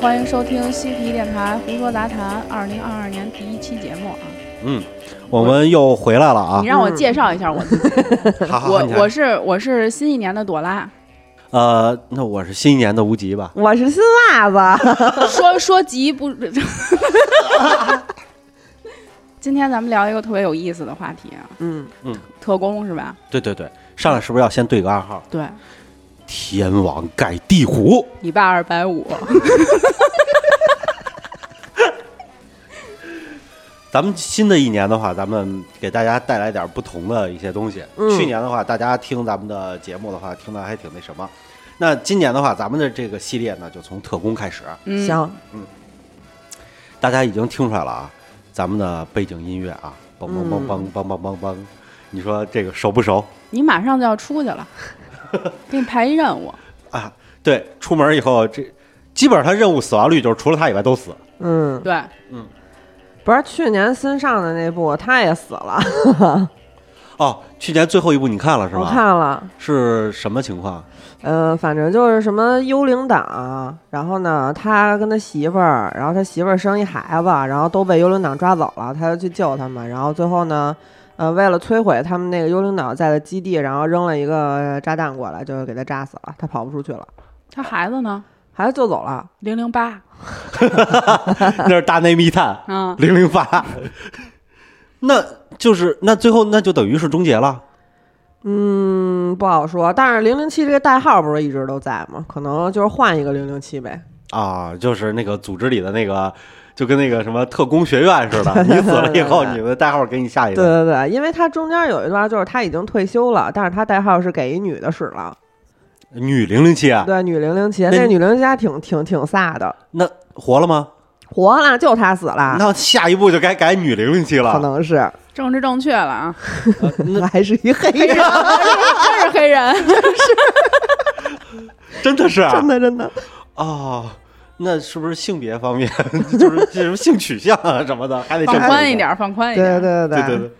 欢迎收听西皮电台胡说杂谈二零二二年第一期节目啊！嗯，我们又回来了啊你！让我介绍一下我自己，好好我我是我是新一年的朵拉，呃，那我是新一年的无极吧？我是新袜子，说说极不？今天咱们聊一个特别有意思的话题啊，嗯嗯，特工是吧？对对对，上来是不是要先对个暗号？对，天王盖地虎。你爸二百五，咱们新的一年的话，咱们给大家带来点不同的一些东西。嗯。去年的话，大家听咱们的节目的话，听的还挺那什么。那今年的话，咱们的这个系列呢，就从特工开始。行。嗯，行，大家已经听出来了啊，咱们的背景音乐啊，梆梆梆梆梆梆梆梆，你说这个熟不熟？你马上就要出去了，给你排一任务，啊？对，出门以后这基本上他任务死亡率就是除了他以外都死。嗯，对，嗯不是去年新上的那部，他也死了，哦，去年最后一部你看了是我吗？看了，是什么情况？呃，反正就是什么幽灵党，然后呢，他跟他媳妇儿，然后他媳妇儿生一孩子，然后都被幽灵党抓走了，他就去救他们，然后最后呢，呃，为了摧毁他们那个幽灵岛在的基地，然后扔了一个炸弹过来，就给他炸死了，他跑不出去了，他孩子呢？孩子救走了，零零八，那是大内密探 嗯，零零八，那就是那最后那就等于是终结了。嗯，不好说，但是零零七这个代号不是一直都在吗？可能就是换一个零零七呗。啊，就是那个组织里的那个，就跟那个什么特工学院似的，你死了以后，你的代号给你下一个。对对对，因为他中间有一段就是他已经退休了，但是他代号是给一女的使了，女零零七啊，对，女零零七，那那女零零七还挺挺挺飒的，那活了吗？活了，就他死了，那下一步就该改女零零七了。可。能是。政治正确了啊，还是一黑黑人，人，真是黑人，真的是啊？真的真的，哦，那是不是性别方面 就是这种性取向啊什么的，还得放宽一点，放宽一对点，对对对对。对，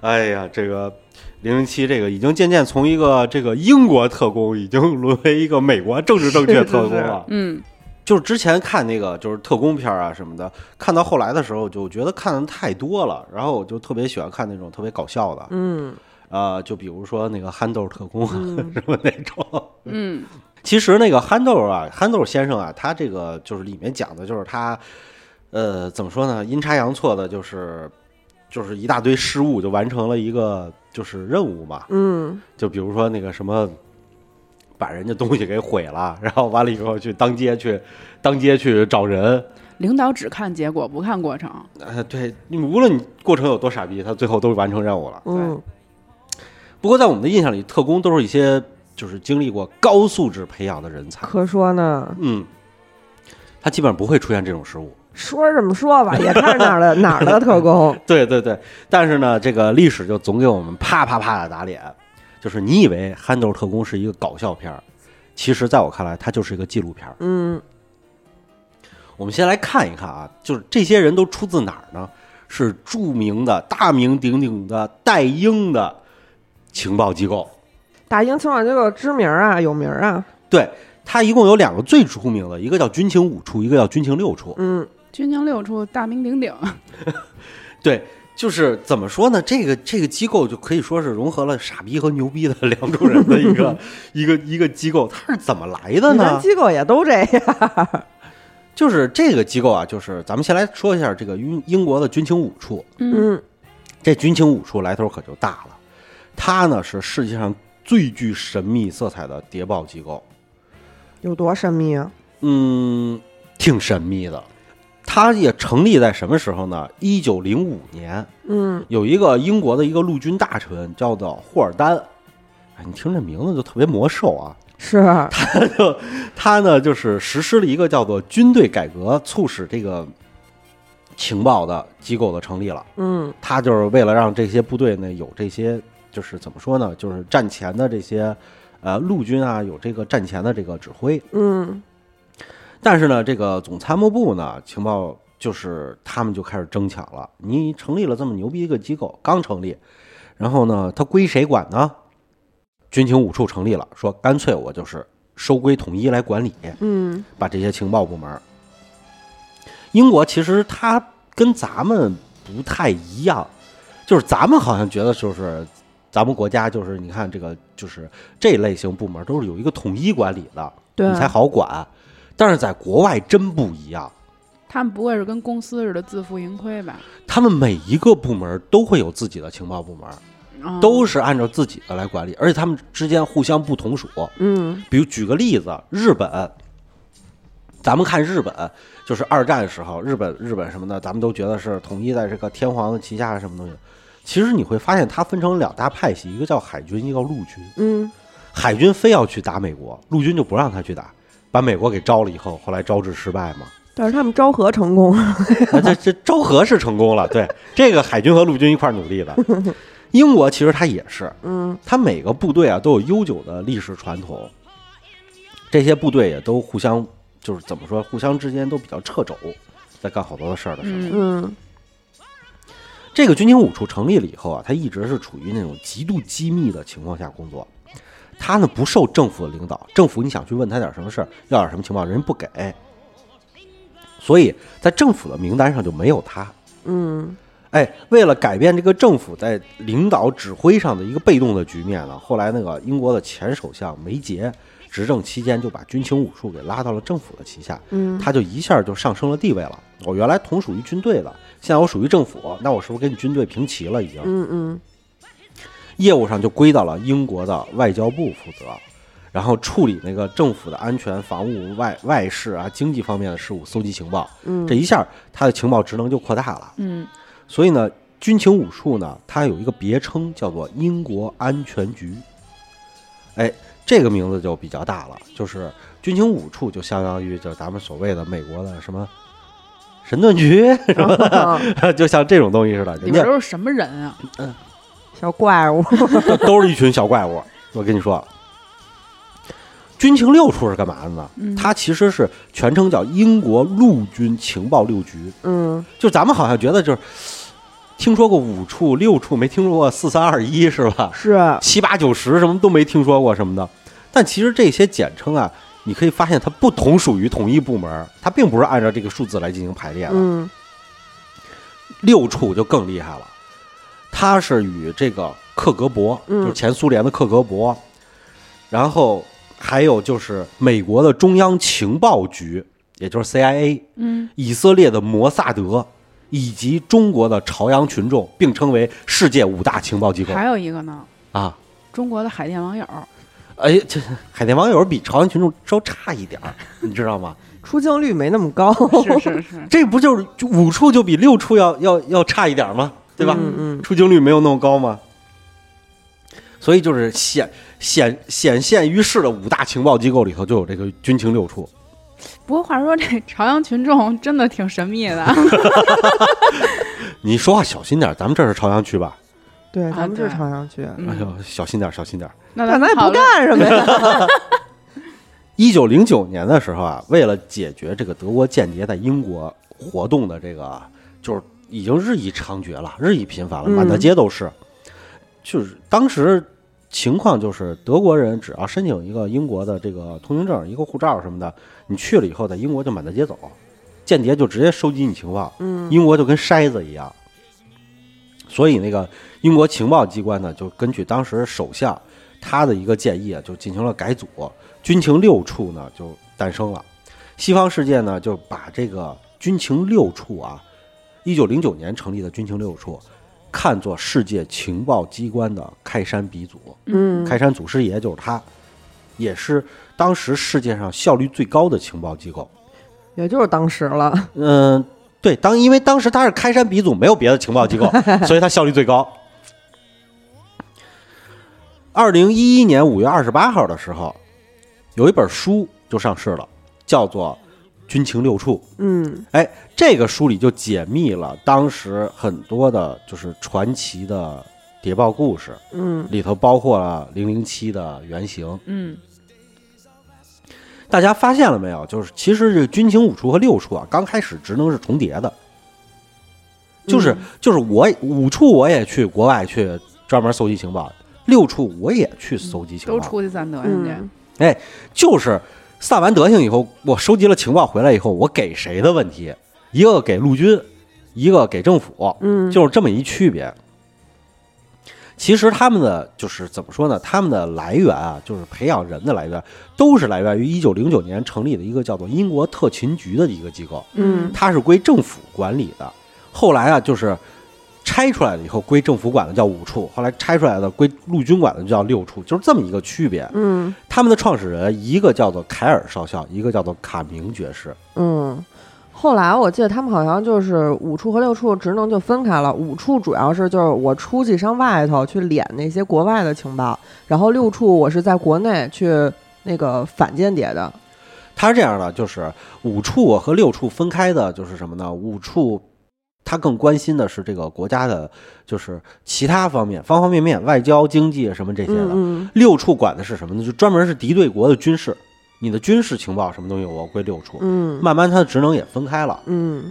哎呀，这个零零七这个已经渐渐从一个这个英国特工，已经沦为一个美国政治正确特工了。嗯，就是之前看那个就是特工片啊什么的，看到后来的时候就觉得看的太多了，然后我就特别喜欢看那种特别搞笑的，嗯。呃，就比如说那个憨豆特工啊、嗯。什么那种。嗯，其实那个憨豆啊，憨豆先生啊，他这个就是里面讲的就是他，呃，怎么说呢？阴差阳错的，就是就是一大堆失误，就完成了一个就是任务嘛。嗯就比如说那个什么，把人家东西给毁了，然后完了以后去当街去当街去找人。领导只看结果不看过程，呃，对你无论你过程有多傻逼，他最后都完成任务了。嗯不过在我们的印象里，特工都是一些就是经历过高素质培养的人才。可说呢，嗯，他基本上不会出现这种失误。说是这么说吧，也看是哪儿的 哪儿的特工，对对对，但是呢，这个历史就总给我们啪啪啪的打脸。就是你以为《憨豆特工》是一个搞笑片儿，其实在我看来，它就是一个纪录片儿。嗯我们先来看一看啊，就是这些人都出自哪儿呢？是著名的、大名鼎鼎的戴英的情报机构。大英情报机构知名啊，有名啊，对，它一共有两个最出名的，一个叫军情五处，一个叫军情六处。嗯军情六处大名鼎鼎，对，就是怎么说呢？这个这个机构就可以说是融合了傻逼和牛逼的两种人的一个 一个一个机构。它是怎么来的呢？机构也都这样，就是这个机构啊，就是咱们先来说一下这个英英国的军情五处。嗯，嗯这军情五处来头可就大了，它呢是世界上最具神秘色彩的谍报机构。有多神秘啊？嗯，挺神秘的。它也成立在什么时候呢？一九零五年，嗯有一个英国的一个陆军大臣叫做霍尔丹。哎，你听这名字就特别魔兽啊！是，他就他呢，就是实施了一个叫做军队改革，促使这个情报的机构的成立了。嗯他就是为了让这些部队呢有这些，就是怎么说呢，就是战前的这些呃陆军啊，有这个战前的这个指挥。嗯但是呢，这个总参谋部呢，情报就是他们就开始争抢了。你成立了这么牛逼一个机构，刚成立，然后呢，它归谁管呢？军情五处成立了，说干脆我就是收归统一来管理，嗯把这些情报部门。英国其实它跟咱们不太一样，就是咱们好像觉得就是咱们国家就是你看这个就是这类型部门都是有一个统一管理的，对你才好管。但是在国外真不一样，他们不会是跟公司似的自负盈亏吧？他们每一个部门都会有自己的情报部门，嗯都是按照自己的来管理，而且他们之间互相不同属。嗯比如举个例子，日本，咱们看日本，就是二战时候，日本日本什么的，咱们都觉得是统一在这个天皇的旗下什么东西。其实你会发现，它分成两大派系，一个叫海军，一个叫陆军。嗯海军非要去打美国，陆军就不让他去打，把美国给招了以后，后来招致失败嘛。但是他们昭和成功，啊这这昭和是成功了，对这个海军和陆军一块儿努力的。英国其实它也是，嗯它每个部队啊都有悠久的历史传统，这些部队也都互相就是怎么说，互相之间都比较掣肘，在干好多的事儿的时候。嗯嗯这个军情五处成立了以后啊，他一直是处于那种极度机密的情况下工作。他呢不受政府的领导，政府你想去问他点什么事儿，要点什么情报，人家不给，所以在政府的名单上就没有他。嗯哎，为了改变这个政府在领导指挥上的一个被动的局面呢，后来那个英国的前首相梅杰执政期间就把军情五处给拉到了政府的旗下，嗯他就一下就上升了地位了。我原来同属于军队的，现在我属于政府，那我是不是跟你军队平齐了已经？嗯嗯业务上就归到了英国的外交部负责，然后处理那个政府的安全、防务、外外事啊、经济方面的事务，搜集情报。嗯，这一下，他的情报职能就扩大了。嗯所以呢，军情五处呢，它有一个别称叫做英国安全局。哎，这个名字就比较大了，就是军情五处就相当于就咱们所谓的美国的什么神盾局，什么的 就像这种东西似的，里边人家都是什么人啊？嗯小怪物，都 都是一群小怪物。我跟你说，军情六处是干嘛的呢？嗯它其实是全称叫英国陆军情报六局。嗯就咱们好像觉得就是听说过五处六处，没听说过四三二一是吧？是七八九十什么都没听说过什么的。但其实这些简称啊，你可以发现它不同属于同一部门，它并不是按照这个数字来进行排列的。嗯六处就更厉害了，它是与这个克格勃，嗯就是前苏联的克格勃，然后还有就是美国的中央情报局，也就是 CIA，嗯，以色列的摩萨德，以及中国的朝阳群众，并称为世界五大情报机构还有一个呢，啊。中国的海淀网友。哎，这海淀网友比朝阳群众稍差一点儿，你知道吗？出镜率没那么高，是是是，这不就是就五处就比六处要要要差一点吗？对吧？嗯嗯出镜率没有那么高吗？所以就是显显显现于世的五大情报机构里头就有这个军情六处。不过话说，这朝阳群众真的挺神秘的。你说话小心点，咱们这是朝阳区吧？对，啊咱们就是对朝阳区，嗯哎呦，小心点儿，小心点儿。那那咱也不干什么呀？一九零九年的时候啊，为了解决这个德国间谍在英国活动的这个，就是已经日益猖獗了，日益频繁了，嗯满大街都是。就是当时情况就是，德国人只要申请一个英国的这个通行证、一个护照什么的，你去了以后，在英国就满大街走，间谍就直接收集你情报，嗯英国就跟筛子一样。所以那个英国情报机关呢，就根据当时首相他的一个建议啊，就进行了改组，军情六处呢就诞生了。西方世界呢就把这个军情六处啊，一九零九年成立的军情六处，看作世界情报机关的开山鼻祖。嗯开山祖师爷就是他，也是当时世界上效率最高的情报机构。也就是当时了，嗯，对，当因为当时他是开山鼻祖，没有别的情报机构，所以他效率最高。二零一一年五月二十八号的时候，有一本书就上市了，叫做《军情六处》。嗯哎，这个书里就解密了当时很多的，就是传奇的谍报故事，嗯里头包括了零零七的原型。嗯大家发现了没有？就是其实这军情五处和六处啊，刚开始职能是重叠的，就是、嗯就是我五处我也去国外去专门搜集情报，六处我也去搜集情报。都出去散德行去。嗯哎，就是散完德行以后，我收集了情报回来以后，我给谁的问题，一个给陆军，一个给政府，嗯，就是这么一区别。其实他们的就是怎么说呢？他们的来源啊，就是培养人的来源，都是来源于一九零九年成立的一个叫做英国特勤局的一个机构，嗯它是归政府管理的。后来啊，就是拆出来了以后归政府管的叫五处，后来拆出来的归陆军管的就叫六处，就是这么一个区别。嗯他们的创始人一个叫做凯尔少校，一个叫做卡明爵士。嗯。后来我记得他们好像就是五处和六处职能就分开了，五处主要是就是我出去上外头去敛那些国外的情报，然后六处我是在国内去那个反间谍的。他是这样的，就是五处和六处分开的，就是什么呢？五处他更关心的是这个国家的，就是其他方面，方方面面，外交、经济什么这些的。嗯六处管的是什么呢？就专门是敌对国的军事，你的军事情报什么东西，我归六处。嗯慢慢，它的职能也分开了。嗯，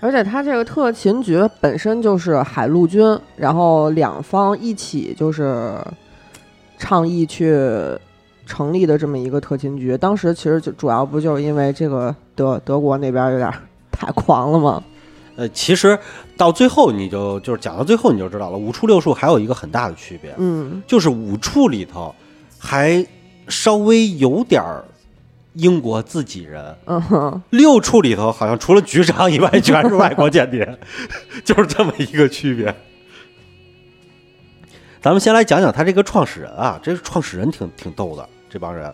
而且他这个特勤局本身就是海陆军，然后两方一起就是倡议去成立的这么一个特勤局。当时其实就主要不就是因为这个德德国那边有点 太狂了吗？呃，其实到最后，你就就是讲到最后，你就知道了，五处六处还有一个很大的区别，嗯就是五处里头还稍微有点儿英国自己人，嗯哼六处里头好像除了局长以外全是外国间谍，就是这么一个区别。咱们先来讲讲他这个创始人啊，这个创始人挺挺逗的，这帮人。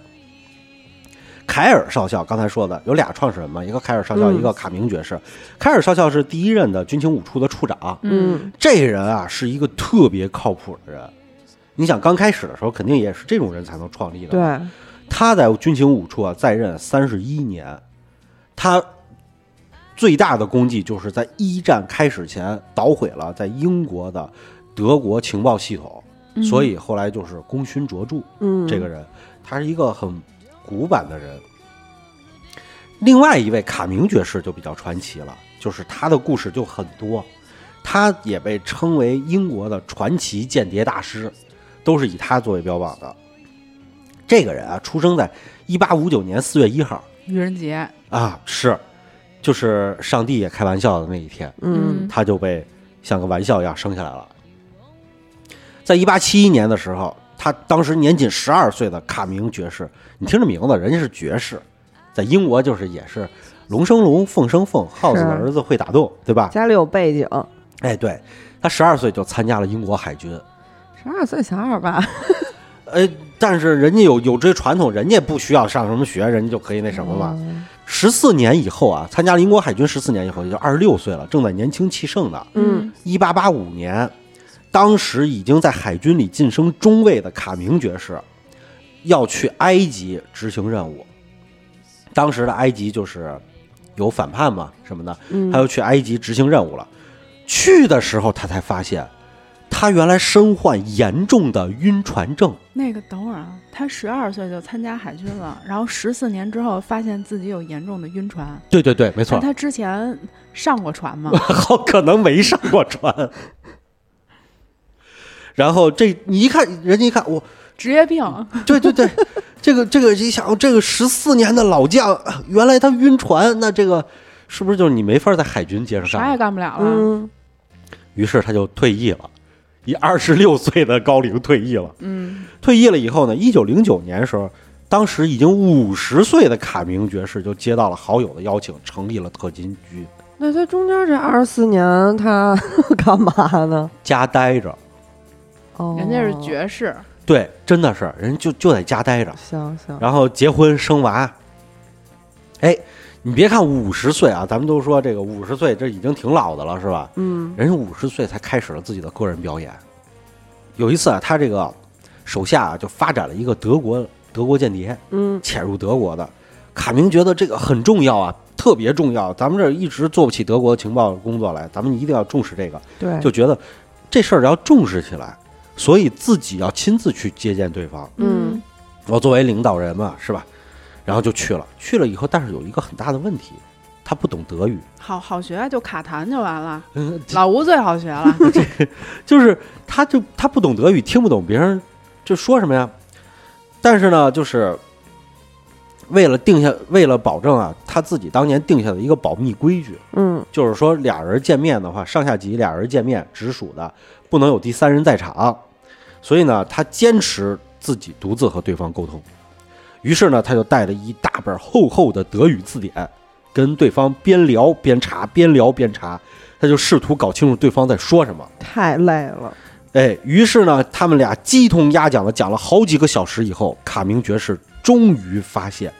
凯尔少校刚才说的有俩创始人嘛，一个凯尔少校，嗯一个卡明爵士。凯尔少校是第一任的军情五处的处长，嗯这人啊是一个特别靠谱的人。你想刚开始的时候，肯定也是这种人才能创立的。对，他在军情五处啊在任三十一年，他最大的功绩就是在一战开始前捣毁了在英国的德国情报系统，嗯所以后来就是功勋卓著。嗯这个人，他是一个很古板的人。另外一位卡明爵士就比较传奇了，就是他的故事就很多，他也被称为英国的传奇间谍大师，都是以他作为标榜的。这个人啊，出生在一八五九年四月一号。愚人节，啊，是，就是上帝也开玩笑的那一天，嗯。他就被像个玩笑一样生下来了。在一八七一年的时候，他当时年仅十二岁的卡明爵士，你听这名字，人家是爵士，在英国就是也是龙生龙，凤生凤，耗子的儿子会打洞，对吧？家里有背景，哎，对他十二岁就参加了英国海军，十二岁小孩吧？呃，但是人家有有这传统，人家不需要上什么学，人家就可以那什么嘛。嗯十四年以后啊，参加了英国海军，十四年以后也就二十六岁了，正在年轻气盛的。嗯一八八五年，当时已经在海军里晋升中尉的卡明爵士，要去埃及执行任务。当时的埃及就是有反叛嘛什么的，嗯，他又去埃及执行任务了。去的时候，他才发现，他原来身患严重的晕船症。那个等会儿啊，他十二岁就参加海军了，然后十四年之后发现自己有严重的晕船。对对对，没错，他之前上过船吗？好可能没上过船。然后这你一看，人家一看，我职业病，对对对，这个这个一想，这个十四年的老将，原来他晕船，那这个是不是就是你没法在海军接着啥也干？干不了了。嗯于是他就退役了，以二十六岁的高龄退役了。嗯，退役了以后呢，一九零九年的时候，当时已经五十岁的卡明爵士就接到了好友的邀请，成立了特勤局，那他中间这二十四年他 干嘛呢？家待着。哦，人家是爵士，对，真的是人就就在家待着。行行，然后结婚生娃。哎，你别看五十岁啊，咱们都说这个五十岁这已经挺老的了，是吧？嗯人家五十岁才开始了自己的个人表演。有一次啊，他这个手下啊就发展了一个德国德国间谍嗯潜入德国的。卡明觉得这个很重要啊，特别重要。咱们这儿一直做不起德国情报工作来，咱们一定要重视这个。对，就觉得这事儿要重视起来，所以自己要亲自去接见对方。嗯我作为领导人嘛，是吧？然后就去了，去了以后，但是有一个很大的问题，他不懂德语。好好学就卡痰就完了。嗯，老吴最好学了，就是他就他不懂德语，听不懂别人就说什么呀。但是呢，就是为了定下，为了保证啊，他自己当年定下的一个保密规矩，嗯就是说俩人见面的话，上下级俩人见面直属的，不能有第三人在场。所以呢，他坚持自己独自和对方沟通。于是呢，他就带了一大本厚厚的德语字典，跟对方边聊边查，边聊边查，他就试图搞清楚对方在说什么。太累了。哎，于是呢，他们俩鸡同鸭讲的讲了好几个小时以后，卡明爵士终于发现，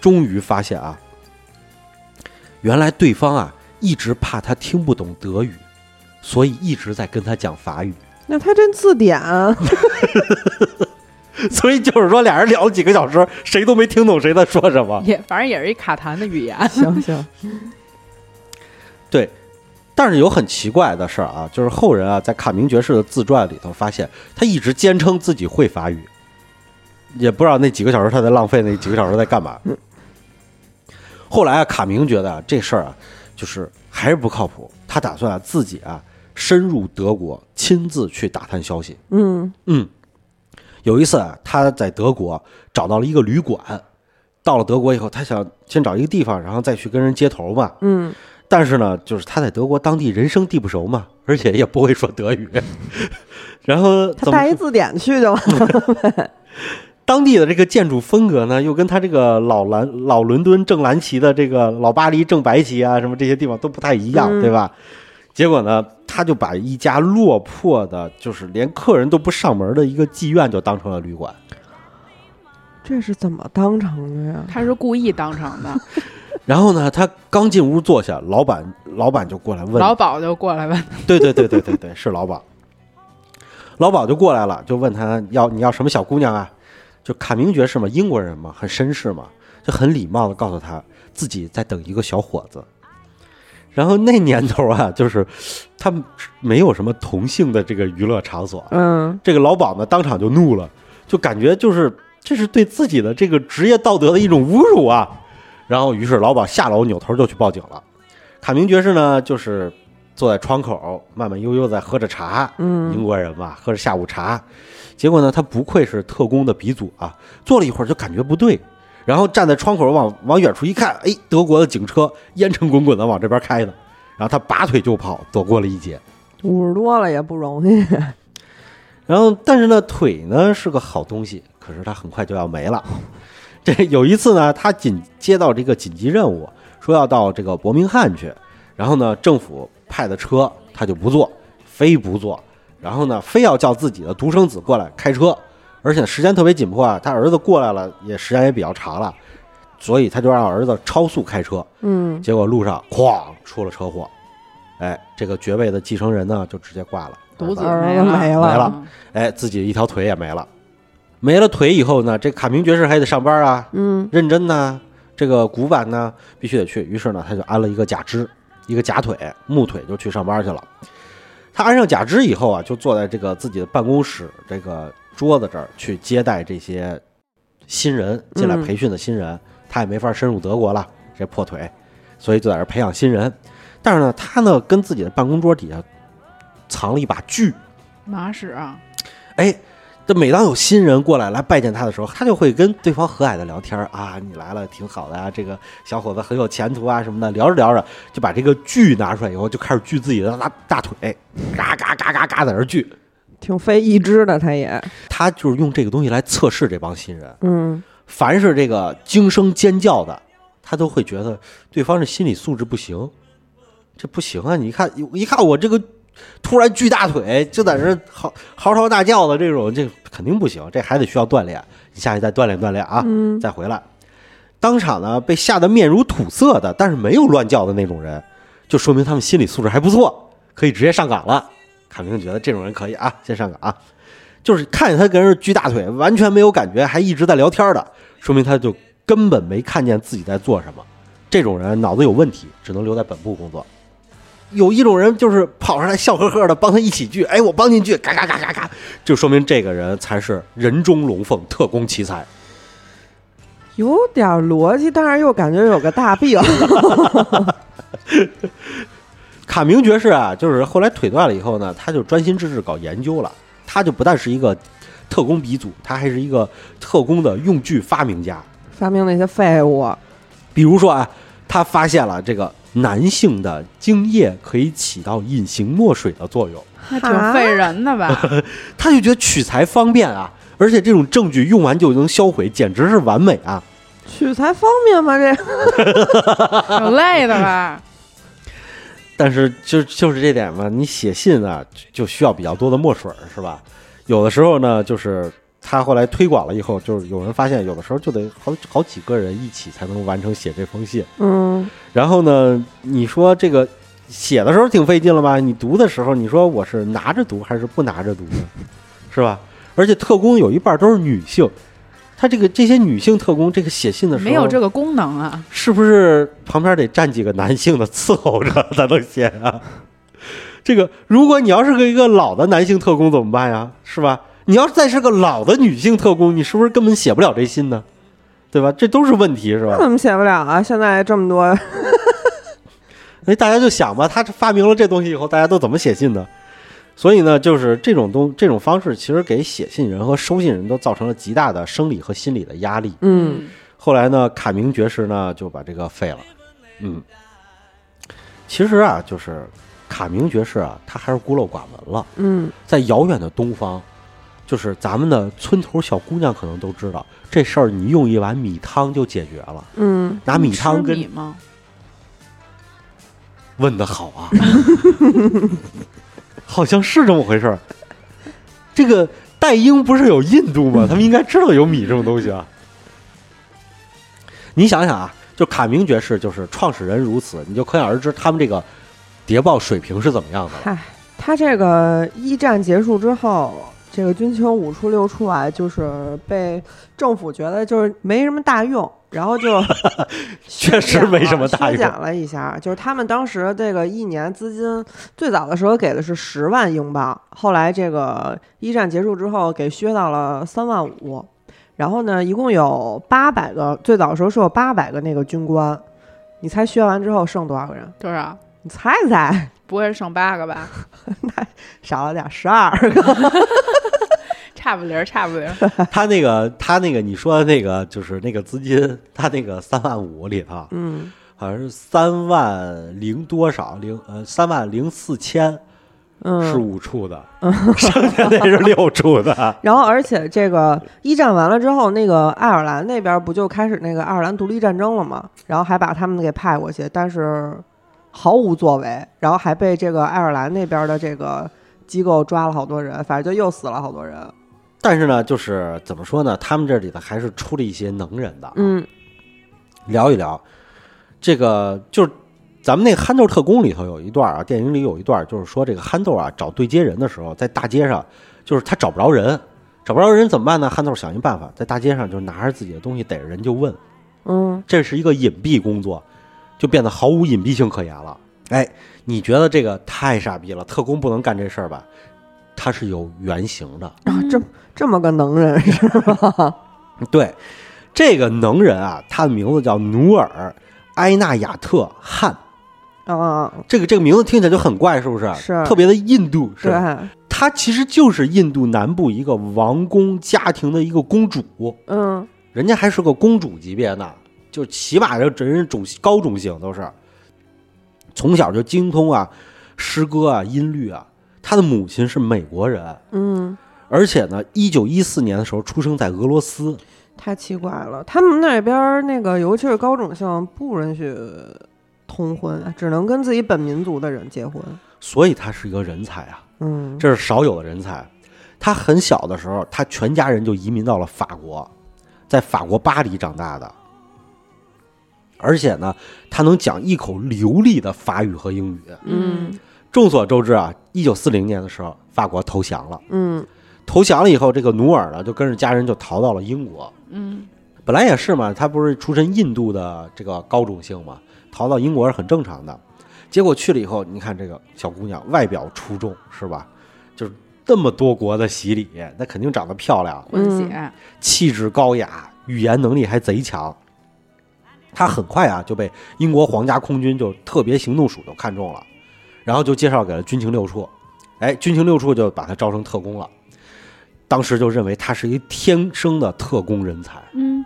终于发现啊，原来对方啊一直怕他听不懂德语，所以一直在跟他讲法语。那他这字典，所以就是说，俩人聊了几个小时，谁都没听懂谁在说什么。也反正也是一卡痰的语言。行行，对，但是有很奇怪的事儿啊，就是后人啊在卡明爵士的自传里头发现，他一直坚称自己会法语，也不知道那几个小时他在浪费那几个小时在干嘛。后来啊，卡明觉得啊这事儿啊，就是还是不靠谱，他打算啊自己啊深入德国，亲自去打探消息。嗯嗯，有一次啊，他在德国找到了一个旅馆。到了德国以后，他想先找一个地方，然后再去跟人接头嘛。嗯，但是呢，就是他在德国当地人生地不熟嘛，而且也不会说德语。然后他带一字典去就完了。当地的这个建筑风格呢，又跟他这个老蓝老伦敦正蓝旗的这个老巴黎正白旗啊，什么这些地方都不太一样，嗯对吧？结果呢，他就把一家落魄的，就是连客人都不上门的一个妓院，就当成了旅馆。这是怎么当成的呀？他是故意当成的，然后呢，他刚进屋坐下，老板老板就过来问老鸨就过来问，对对对对对对，是老鸨。老鸨就过来了，就问他要你要什么小姑娘啊？就卡明爵士嘛，英国人嘛，很绅士嘛，就很礼貌的告诉他自己在等一个小伙子。然后那年头啊，就是他们没有什么同性的这个娱乐场所，嗯，这个老鸨呢当场就怒了，就感觉就是这是对自己的这个职业道德的一种侮辱啊。然后于是老鸨下楼扭头就去报警了。卡明爵士呢，就是坐在窗口慢慢悠悠在喝着茶，嗯英国人嘛，喝着下午茶。结果呢，他不愧是特工的鼻祖啊，坐了一会儿就感觉不对，然后站在窗口往往远处一看，哎，德国的警车烟尘滚滚的往这边开呢，然后他拔腿就跑，躲过了一劫。五十多了也不容易。然后，但是呢，腿呢是个好东西，可是他很快就要没了。这有一次呢，他紧接到这个紧急任务，说要到这个伯明翰去，然后呢，政府派的车他就不坐，非不坐，然后呢，非要叫自己的独生子过来开车，而且时间特别紧迫啊，他儿子过来了，也时间也比较长了，所以他就让儿子超速开车，嗯，结果路上哐出了车祸，哎，这个爵位的继承人呢就直接挂了，独子儿子没没了。没了。哎，自己一条腿也没了。没了腿以后呢，这卡明爵士还得上班啊，嗯。认真呢，这个古板呢必须得去。于是呢，他就安了一个假肢，一个假腿，木腿就去上班去了。他安上假肢以后啊，就坐在这个自己的办公室这个桌子这儿去接待这些新人进来嗯培训的新人。他也没法深入德国了，这破腿，所以就在这培养新人。但是呢，他呢跟自己的办公桌底下藏了一把锯，马屎啊，哎，这每当有新人过来来拜见他的时候，他就会跟对方和蔼的聊天儿啊，你来了挺好的啊，这个小伙子很有前途啊什么的。聊着聊着，就把这个锯拿出来以后，就开始锯自己的大大腿，嘎嘎嘎嘎嘎在那锯。挺费意志的，他也，他就是用这个东西来测试这帮新人，嗯凡是这个惊声尖叫的，他都会觉得对方这心理素质不行，这不行啊！你看，一看我这个突然锯大腿，就在这嚎嚎啕大叫的这种，这肯定不行，这还得需要锻炼。你下去再锻炼锻炼啊，嗯再回来。当场呢被吓得面如土色的，但是没有乱叫的那种人，就说明他们心理素质还不错，可以直接上岗了。卡明觉得这种人可以啊，先上岗啊。就是看见他跟人锯大腿，完全没有感觉，还一直在聊天的，说明他就根本没看见自己在做什么。这种人脑子有问题，只能留在本部工作。有一种人就是跑上来笑呵呵的帮他一起锯，哎，我帮您锯，嘎嘎嘎嘎嘎，就说明这个人才是人中龙凤、特工奇才。有点逻辑，但是又感觉有个大病。卡明爵士啊，就是后来腿断了以后呢，他就专心致志搞研究了。他就不但是一个特工鼻祖，他还是一个特工的用具发明家。发明那些废物，比如说啊，他发现了这个男性的精液可以起到隐形墨水的作用，那挺费人的吧？他就觉得取材方便啊，而且这种证据用完就能销毁，简直是完美啊！取材方便吗？这挺累的吧？但是就就是这点嘛，你写信啊就需要比较多的墨水儿，是吧？有的时候呢，就是他后来推广了以后，就是有人发现，有的时候就得好好几个人一起才能完成写这封信。嗯然后呢，你说这个写的时候挺费劲了吧？你读的时候，你说我是拿着读还是不拿着读呢？是吧？而且特工有一半都是女性，他这个这些女性特工，这个写信的时候没有这个功能啊。是不是旁边得站几个男性的伺候着才能写啊？这个，如果你要是个一个老的男性特工怎么办呀？是吧？你要是再是个老的女性特工，你是不是根本写不了这信呢？对吧？这都是问题，是吧？怎么写不了啊？现在这么多，所 以大家就想吧，他发明了这东西以后，大家都怎么写信呢？所以呢，就是这种东这种方式，其实给写信人和收信人都造成了极大的生理和心理的压力。嗯后来呢，卡明爵士呢就把这个废了。嗯，其实啊，就是卡明爵士啊，他还是孤陋寡闻了。嗯在遥远的东方，就是咱们的村头小姑娘可能都知道这事儿，你用一碗米汤就解决了。嗯拿米汤跟米吗？问的好啊，好像是这么回事儿。这个戴英不是有印度吗？他们应该知道有米这种东西啊。你想想啊，就卡明爵士就是创始人如此，你就可想而知他们这个谍报水平是怎么样的。嗨，他这个一战结束之后，这个军情五处六处啊，就是被政府觉得就是没什么大用，然后就 确实没什么大用削减了一下，就是他们当时这个一年资金最早的时候给的是十万英镑，后来这个一战结束之后给削到了三万五，然后呢，一共有八百个，最早的时候是有八百个那个军官，你猜削完之后剩多少个人？多少？你猜猜，不会是剩八个吧？那少了点，十二个。差不离儿，差不离儿。他那个他那个你说的那个就是那个资金，他那个三万五里头嗯好像是三万零多少零呃三万零四千嗯，是五处的，剩下那是六处的。然后，而且这个一战完了之后，那个爱尔兰那边不就开始那个爱尔兰独立战争了吗？然后还把他们给派过去，但是毫无作为，然后还被这个爱尔兰那边的这个机构抓了好多人，反正就又死了好多人。但是呢，就是怎么说呢？他们这里头还是出了一些能人的。嗯聊一聊这个，就是咱们那个憨豆特工里头有一段啊，电影里有一段，就是说这个憨豆啊找对接人的时候，在大街上，就是他找不着人，找不着人怎么办呢？憨豆想一办法，在大街上就拿着自己的东西逮着人就问，嗯这是一个隐蔽工作，就变得毫无隐蔽性可言了。哎，你觉得这个太傻逼了？特工不能干这事儿吧？它是有原型的。啊，这这么个能人 是吧？对，这个能人啊，他的名字叫努尔埃纳亚特汗。啊，这个这个名字听起来就很怪，是不是？是特别的印度，是对吧？，她其实就是印度南部一个王公家庭的一个公主，嗯人家还是个公主级别呢，就起码这这人种高种姓都是，从小就精通啊诗歌啊音律啊。她的母亲是美国人，嗯，而且呢，一九一四年的时候出生在俄罗斯。太奇怪了，他们那边那个尤其是高种姓不允许通婚，只能跟自己本民族的人结婚。所以他是一个人才啊，嗯，这是少有的人才。他很小的时候，他全家人就移民到了法国，在法国巴黎长大的。而且呢，他能讲一口流利的法语和英语。嗯众所周知啊，一九四零年的时候，法国投降了。嗯投降了以后，这个努尔呢就跟着家人就逃到了英国。嗯，本来也是嘛，他不是出身印度的这个高种姓嘛，逃到英国是很正常的。结果去了以后，你看这个小姑娘外表出众是吧？就是这么多国的洗礼，那肯定长得漂亮，混血。气质高雅，语言能力还贼强。她很快啊就被英国皇家空军就特别行动署就看中了，然后就介绍给了军情六处。哎，军情六处就把他招成特工了。当时就认为他是一天生的特工人才。嗯，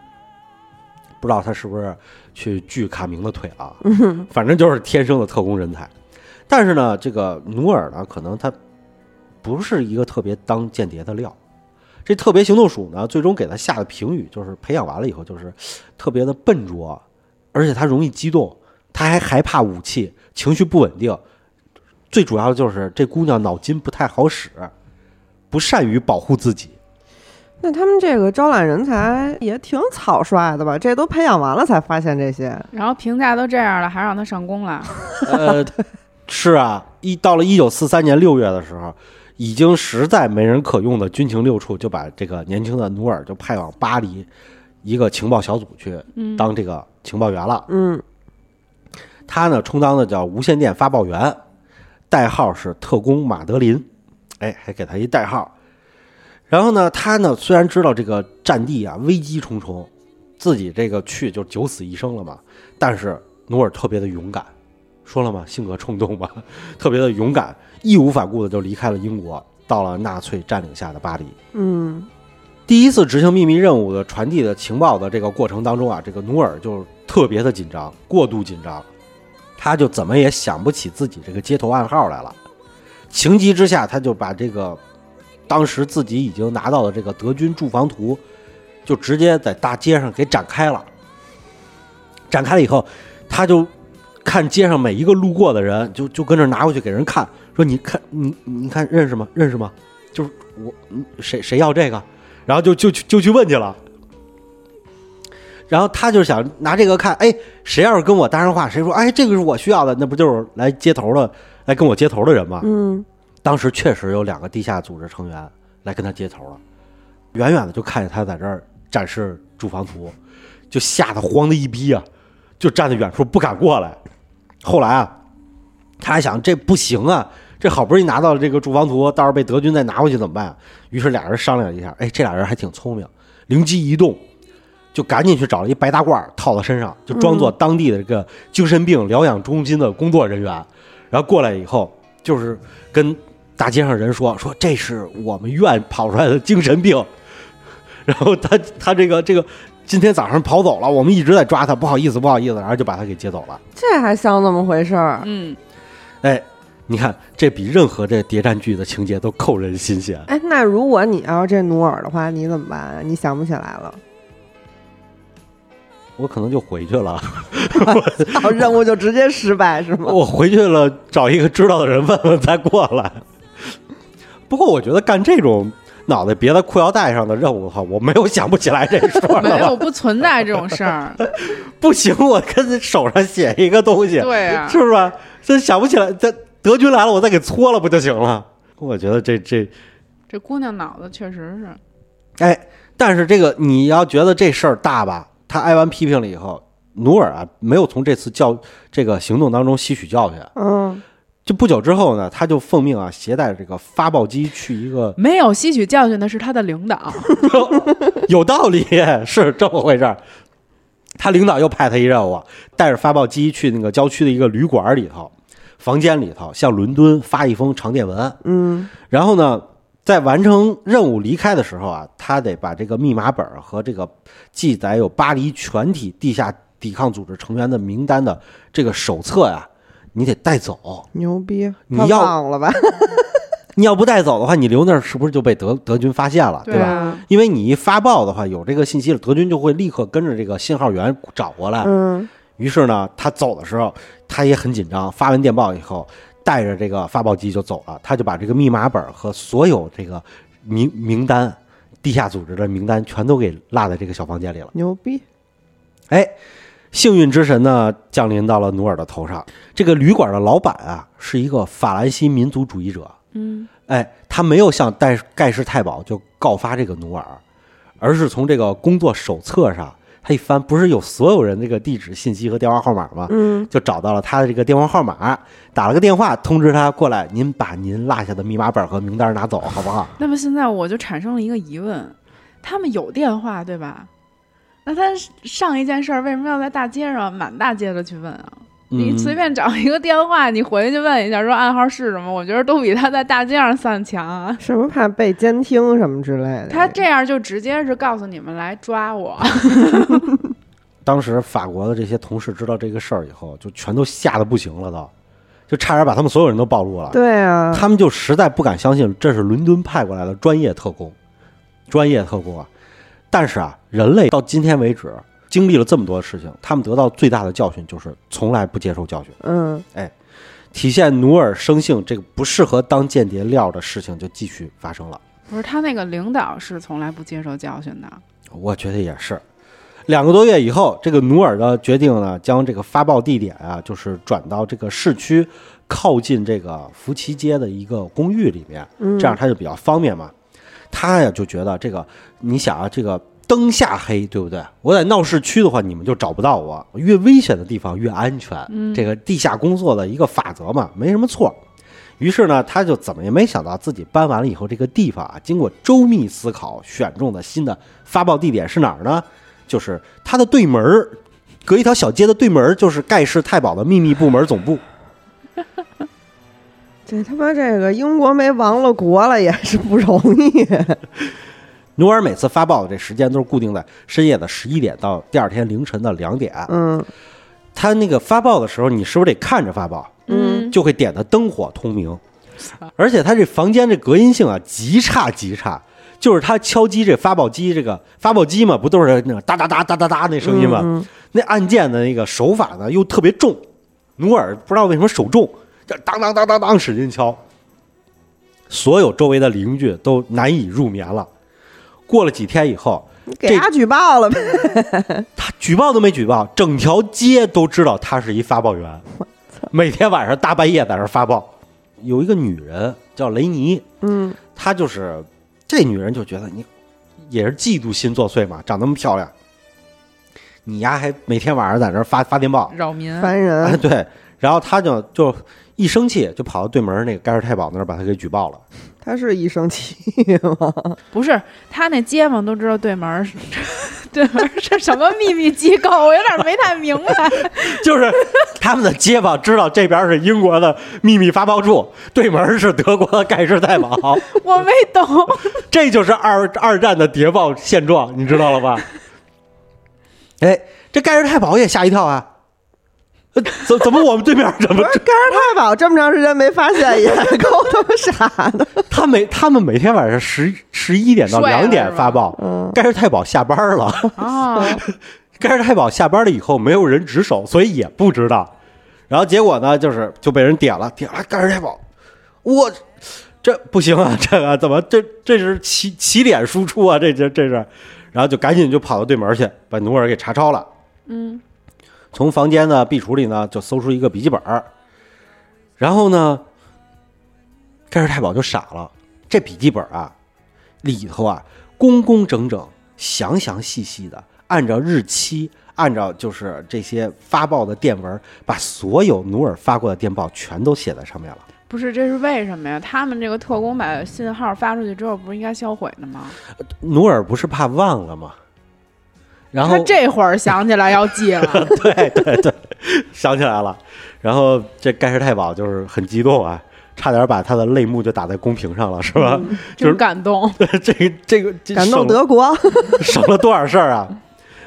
不知道他是不是去锯卡明的腿了，反正就是天生的特工人才。但是呢，这个努尔呢，可能他不是一个特别当间谍的料。这特别行动署呢，最终给他下的评语就是培养完了以后，就是特别的笨拙，而且他容易激动，他还害怕武器，情绪不稳定。最主要的就是这姑娘脑筋不太好使，不善于保护自己。那他们这个招揽人才也挺草率的吧？这都培养完了才发现这些。然后评价都这样了，还让他上工了。呃，是啊，一到了一九四三年六月的时候，已经实在没人可用的军情六处就把这个年轻的努尔就派往巴黎一个情报小组去嗯，当这个情报员了。嗯他呢充当的叫无线电发报员，代号是特工马德林，哎，还给他一代号。然后呢，他呢虽然知道这个战地啊危机重重，自己这个去就九死一生了嘛，但是努尔特别的勇敢，说了嘛，性格冲动嘛，特别的勇敢，义无反顾的就离开了英国，到了纳粹占领下的巴黎。嗯第一次执行秘密任务的传递的情报的这个过程当中啊，这个努尔就特别的紧张，过度紧张，他就怎么也想不起自己这个接头暗号来了。情急之下，他就把这个当时自己已经拿到的这个德军驻防图，就直接在大街上给展开了。展开了以后，他就看街上每一个路过的人，就就跟着拿过去给人看，说：“你看，你你看认识吗？认识吗？就是我，谁谁要这个？”然后就就就去问去了。然后他就想拿这个看，哎，谁要是跟我搭上话，谁说，哎，这个是我需要的，那不就是来接头的，来跟我接头的人吗？嗯当时确实有两个地下组织成员来跟他接头了，远远的就看见他在这儿展示住房图，就吓得慌的一逼啊，就站在远处不敢过来。后来啊，他还想这不行啊，这好不容易拿到了这个住房图，到时候被德军再拿回去怎么办啊？于是俩人商量一下，哎，这俩人还挺聪明，灵机一动，就赶紧去找了一白大褂套到身上，就装作当地的这个精神病疗养中心的工作人员，然后过来以后就是跟大街上人说 说这是我们院跑出来的精神病，然后他他这个这个今天早上跑走了，我们一直在抓他，不好意思不好意思，然后就把他给接走了。这还像那么回事儿？嗯，哎，你看这比任何这谍战剧的情节都扣人心弦。哎，那如果你要是这努尔的话，你怎么办啊？你想不起来了，我可能就回去了，然 后任务就直接失败是吗？我回去了找一个知道的人问问再过来。不过我觉得干这种脑袋别在裤腰带上的任务的话，我没有想不起来这说 没。有不存在这种事儿。不行，我跟手上写一个东西，对啊，是不是？这想不起来，这德军来了，我再给搓了不就行了？我觉得这这，这姑娘脑子确实是，哎，但是这个你要觉得这事儿大吧，他挨完批评了以后，努尔啊没有从这次教这个行动当中吸取教训。嗯，就不久之后呢，他就奉命啊携带这个发报机去一个没有吸取教训的是他的领导。有道理，是这么回事儿。他领导又派他一任务啊，带着发报机去那个郊区的一个旅馆里头，房间里头向伦敦发一封长电文。嗯然后呢，在完成任务离开的时候啊，他得把这个密码本和这个记载有巴黎全体地下抵抗组织成员的名单的这个手册呀、你得带走。牛逼，你要忘了吧？你要不带走的话，你留那儿是不是就被德德军发现了，对吧？啊，因为你一发报的话，有这个信息了，德军就会立刻跟着这个信号源找过来。嗯于是呢，他走的时候，他也很紧张。发完电报以后，带着这个发报机就走了。他就把这个密码本和所有这个名名单、地下组织的名单全都给落在这个小房间里了。牛逼，哎，幸运之神呢降临到了努尔的头上。这个旅馆的老板啊，是一个法兰西民族主义者。嗯，哎，他没有向盖盖世太保就告发这个努尔，而是从这个工作手册上，他一翻，不是有所有人这个地址信息和电话号码吗？嗯就找到了他的这个电话号码，打了个电话通知他过来，您把您落下的密码本和名单拿走，好不好？那么现在我就产生了一个疑问：他们有电话对吧？那他上一件事儿为什么要在大街上满大街的去问啊？你嗯随便找一个电话，你回去问一下，说暗号是什么？我觉得都比他在大街上散强啊。是不是怕被监听什么之类的？他这样就直接是告诉你们来抓我，当时法国的这些同事知道这个事儿以后，就全都吓得不行了都，就差点把他们所有人都暴露了。对啊，他们就实在不敢相信这是伦敦派过来的专业特工，专业特工啊！但是啊，人类到今天为止经历了这么多事情，他们得到最大的教训就是从来不接受教训。嗯，哎体现努尔生性这个不适合当间谍料的事情就继续发生了。不是他那个领导是从来不接受教训的，我觉得也是。两个多月以后，这个努尔的决定呢，将这个发报地点啊，就是转到这个市区靠近这个福奇街的一个公寓里面，嗯这样他就比较方便嘛。他呀就觉得这个，你想啊，这个灯下黑，对不对？我在闹市区的话，你们就找不到我。越危险的地方越安全，嗯这个地下工作的一个法则嘛，没什么错。于是呢，他就怎么也没想到，自己搬完了以后，这个地方啊，经过周密思考，选中的新的发报地点是哪儿呢？就是他的对门儿，隔一条小街的对门儿，就是盖世太保的秘密部门总部。这他妈这个英国没亡了国了也是不容易。努尔每次发报的这时间都是固定在深夜的十一点到第二天凌晨的两点。嗯他那个发报的时候，你是不是得看着发报？嗯就会点的灯火通明，而且他这房间这隔音性啊极差极差，就是他敲击这发报机，这个发报机嘛，不都是那种哒哒哒哒哒哒那声音吗？嗯那按键的那个手法呢又特别重，努尔不知道为什么手重，就当当当当当使劲敲，所有周围的邻居都难以入眠了。过了几天以后，你给他举报了呗。他举报都没举报，整条街都知道他是一发报员，每天晚上大半夜在那儿发报。有一个女人叫雷尼，嗯她就是这女人就觉得你也是嫉妒心作祟嘛，长那么漂亮，你丫还每天晚上在那儿发发电报，扰民。烦哎人。对，然后她就就一生气就跑到对门那个盖世太保那儿把他给举报了。他是一生气吗？不是他那街坊都知道对门儿是 对门儿是什么秘密机构，我有点没太明白。就是他们的街坊知道这边是英国的秘密发报处，对门是德国的盖世太保。我没懂，这就是二二战的谍报现状，你知道了吧？哎，这盖世太保也吓一跳啊！呃 怎怎么我们对面怎么不是盖世太保这么长时间没发现，也够他妈傻的。他每他们每天晚上十十一点到两点发报，嗯盖世太保下班了，啊，盖世太保下班了以后没有人值守，所以也不知道。然后结果呢，就是就被人点了，点了盖世太保，我这不行啊，这个怎么这这是起起点输出啊？这这这是，然后就赶紧就跑到对门去，把努尔给查抄了。嗯，从房间的壁橱里呢，就搜出一个笔记本儿，然后呢，盖世太保就傻了，这笔记本啊，里头啊，工工整整、详详细细的，按照日期，按照就是这些发报的电文，把所有努尔发过的电报全都写在上面了。不是，这是为什么呀？他们这个特工把信号发出去之后，不是应该销毁的吗？努尔不是怕忘了吗？然后他这会儿想起来要记了，对对对，想起来了。然后这盖世太保就是很激动啊，差点把他的泪目就打在公屏上了，是吧？就是感动。这个这个这感动德国。省了多少事儿啊！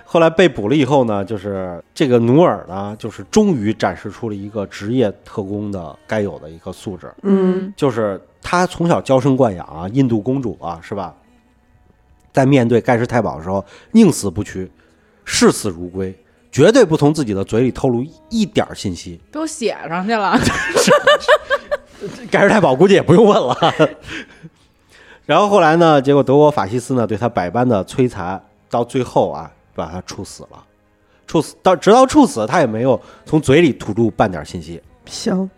后来被捕了以后呢，就是这个努尔呢，就是终于展示出了一个职业特工的该有的一个素质，嗯，就是他从小娇生惯养啊，印度公主啊，是吧？在面对盖世太保的时候，宁死不屈，视死如归，绝对不从自己的嘴里透露一点儿信息。都写上去了，盖世太保估计也不用问了。然后后来呢，结果德国法西斯呢对他百般的摧残，到最后啊，把他处死了。处死到直到处死，他也没有从嘴里吐出半点信息。行，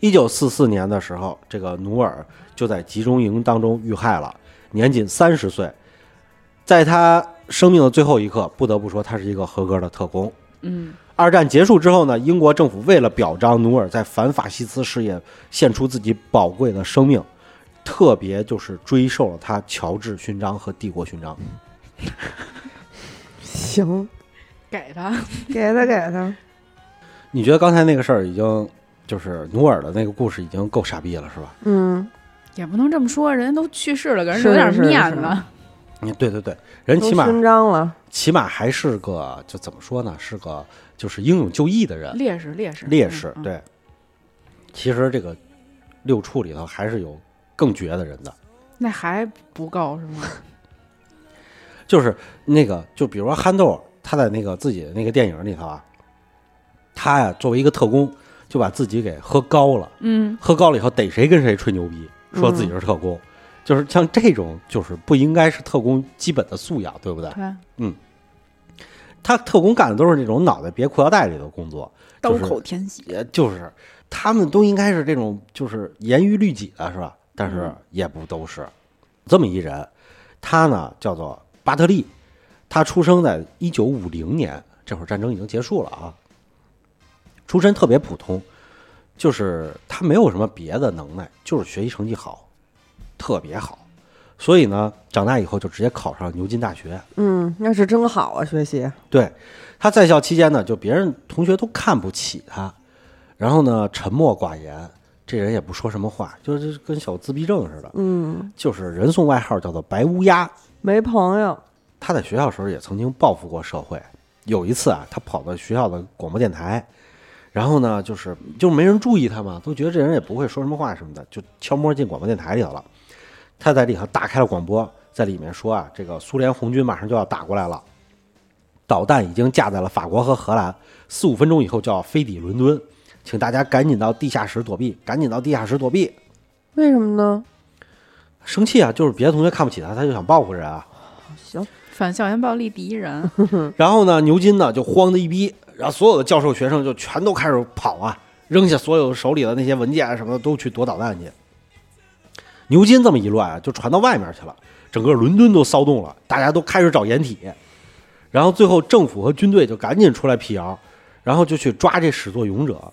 一九四四年的时候，这个努尔就在集中营当中遇害了，年仅三十岁。在他生命的最后一刻，不得不说他是一个合格的特工。嗯，二战结束之后呢，英国政府为了表彰努尔在反法西斯事业献出自己宝贵的生命，特别就是追授了他乔治勋章和帝国勋章。行，给他。给他给他。你觉得刚才那个事儿已经就是努尔的那个故事已经够傻逼了，是吧？嗯，也不能这么说，人家都去世了，给人是留点是是面子。嗯，对对对，人起码勋章了，起码还是个就怎么说呢，是个就是英勇就义的人，烈士烈士烈士。嗯，对，其实这个六处里头还是有更绝的人的，那还不够是吗？就是那个就比如说憨豆，他在那个自己的那个电影里头啊，他呀作为一个特工，就把自己给喝高了。嗯，喝高了以后逮谁跟谁吹牛逼，说自己是特工，就是像这种就是不应该是特工基本的素养，对不对？对，他特工干的都是那种脑袋别裤腰带里的工作，刀口舔血。就是他们都应该是这种就是严于律己的，是吧？但是也不都是这么一人，他呢叫做巴特利，他出生在一九五零年，这会儿战争已经结束了啊，出身特别普通，就是他没有什么别的能耐，就是学习成绩好，特别好，所以呢，长大以后就直接考上牛津大学。嗯，那是真好啊，学习，对，他在校期间呢，就别人同学都看不起他，然后呢，沉默寡言，这人也不说什么话，就是跟小自闭症似的，嗯，就是人送外号叫做“白乌鸦。没朋友，”。他在学校时候也曾经报复过社会，有一次啊，他跑到学校的广播电台，然后呢，就是就没人注意他嘛，都觉得这人也不会说什么话什么的，就悄摸进广播电台里头了。他在里头打开了广播，在里面说啊，这个苏联红军马上就要打过来了，导弹已经架在了法国和荷兰，四五分钟以后就要飞抵伦敦，请大家赶紧到地下室躲避，赶紧到地下室躲避。为什么呢？生气啊，就是别的同学看不起他，他就想报复人啊。行，反校园暴力第一人。然后呢，牛津呢就慌的一逼，然后所有的教授学生就全都开始跑啊，扔下所有手里的那些文件啊什么的，都去躲导弹去。牛津这么一乱啊，就传到外面去了，整个伦敦都骚动了，大家都开始找掩体。然后最后政府和军队就赶紧出来辟谣，然后就去抓这始作俑者。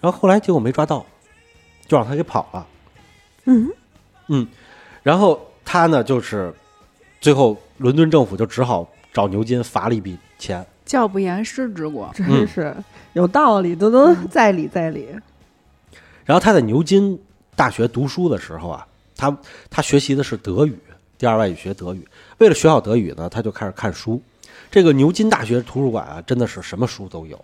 然后后来结果没抓到，就让他给跑了。嗯嗯，然后他呢就是最后伦敦政府就只好找牛津罚了一笔钱。教不严，师之过。真是有道理，都都在理在理。然后他在牛津大学读书的时候啊，他他学习的是德语，第二外语学德语。为了学好德语呢，他就开始看书。这个牛津大学图书馆啊，真的是什么书都有，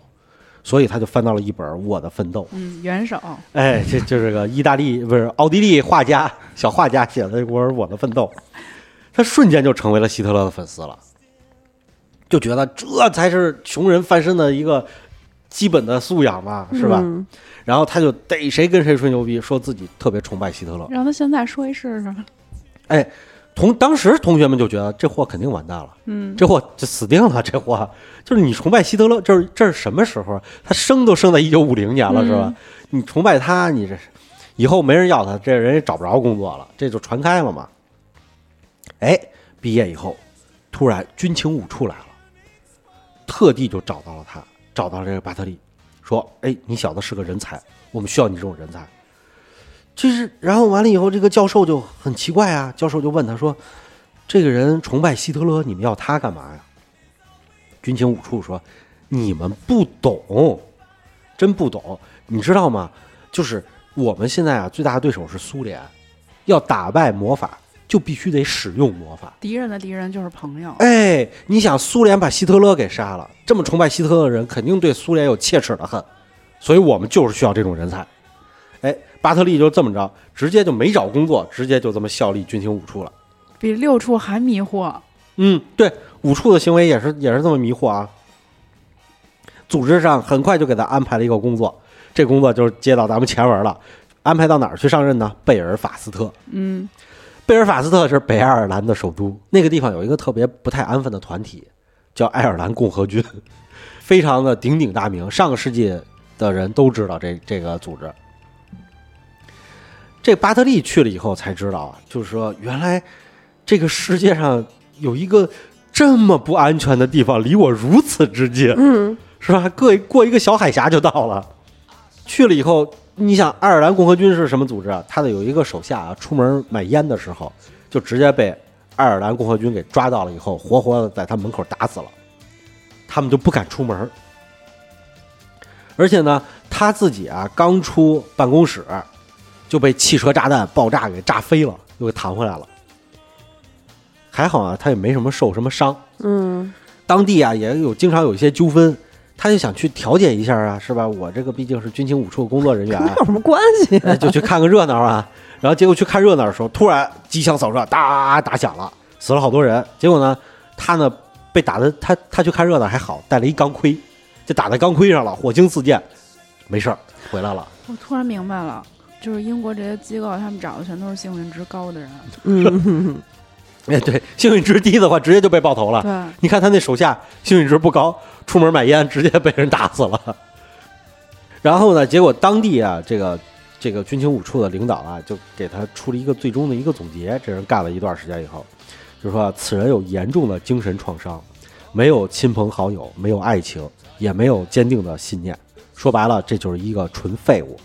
所以他就翻到了一本《我的奋斗》。嗯，元首。哎，这就是个意大利不是奥地利画家小画家写的一本《我的奋斗》，他瞬间就成为了希特勒的粉丝了，就觉得这才是穷人翻身的一个基本的素养嘛，是吧？嗯然后他就逮谁跟谁吹牛逼，说自己特别崇拜希特勒。让他现在说一试试。哎，同当时同学们就觉得这货肯定完蛋了，嗯，这货就死定了。这货 就是你崇拜希特勒，这是这是什么时候？他生都生在一九五零年了，是吧？你崇拜他，你这以后没人要他，这人也找不着工作了，这就传开了嘛。哎，毕业以后，突然军情五处来了，特地就找到了他，找到了这个巴特利，说：“哎，你小子是个人才，我们需要你这种人才。”就是，然后完了以后，这个教授就很奇怪啊，教授就问他说：“这个人崇拜希特勒，你们要他干嘛呀？”军情五处说：“你们不懂，真不懂，你知道吗？就是我们现在啊，最大的对手是苏联，要打败魔法，就必须得使用魔法。敌人的敌人就是朋友。哎，你想，苏联把希特勒给杀了，这么崇拜希特勒的人，肯定对苏联有切齿的恨，所以我们就是需要这种人才。哎，巴特利就这么着，直接就没找工作，直接就这么效力军情五处了。比六处还迷惑。嗯，对，五处的行为也是也是这么迷惑啊。组织上很快就给他安排了一个工作，这工作就是接到咱们前文了，安排到哪儿去上任呢？贝尔法斯特。嗯，贝尔法斯特是北爱尔兰的首都，那个地方有一个特别不太安分的团体，叫爱尔兰共和军，非常的鼎鼎大名，上个世纪的人都知道这这个组织。这巴特利去了以后才知道啊，就是说原来这个世界上有一个这么不安全的地方，离我如此之近，嗯，是吧？过过一个小海峡就到了。去了以后，你想爱尔兰共和军是什么组织啊？他的有一个手下啊，出门买烟的时候，就直接被爱尔兰共和军给抓到了，以后活活的在他门口打死了，他们就不敢出门。而且呢，他自己啊刚出办公室，就被汽车炸弹爆炸给炸飞了，又给弹回来了。还好啊，他也没什么受什么伤。嗯当地啊也有经常有一些纠纷，他就想去调解一下啊，是吧？我这个毕竟是军情五处的工作人员啊有什么关系？哎就去看个热闹啊。然后结果去看热闹的时候，突然机枪扫射，哒打响了，死了好多人。结果呢，他呢被打的，他他去看热闹还好，带了一钢盔，就打在钢盔上了，火星四溅，没事儿回来了。我突然明白了，就是英国这些机构，他们找的全都是幸运值高的人。嗯，哎，对，幸运值低的话，直接就被爆头了。对，你看他那手下幸运值不高，出门买烟直接被人打死了。然后呢，结果当地啊，这个这个军情五处的领导啊，就给他出了一个最终的一个总结。这人干了一段时间以后，就说此人有严重的精神创伤，没有亲朋好友，没有爱情，也没有坚定的信念。说白了，这就是一个纯废物。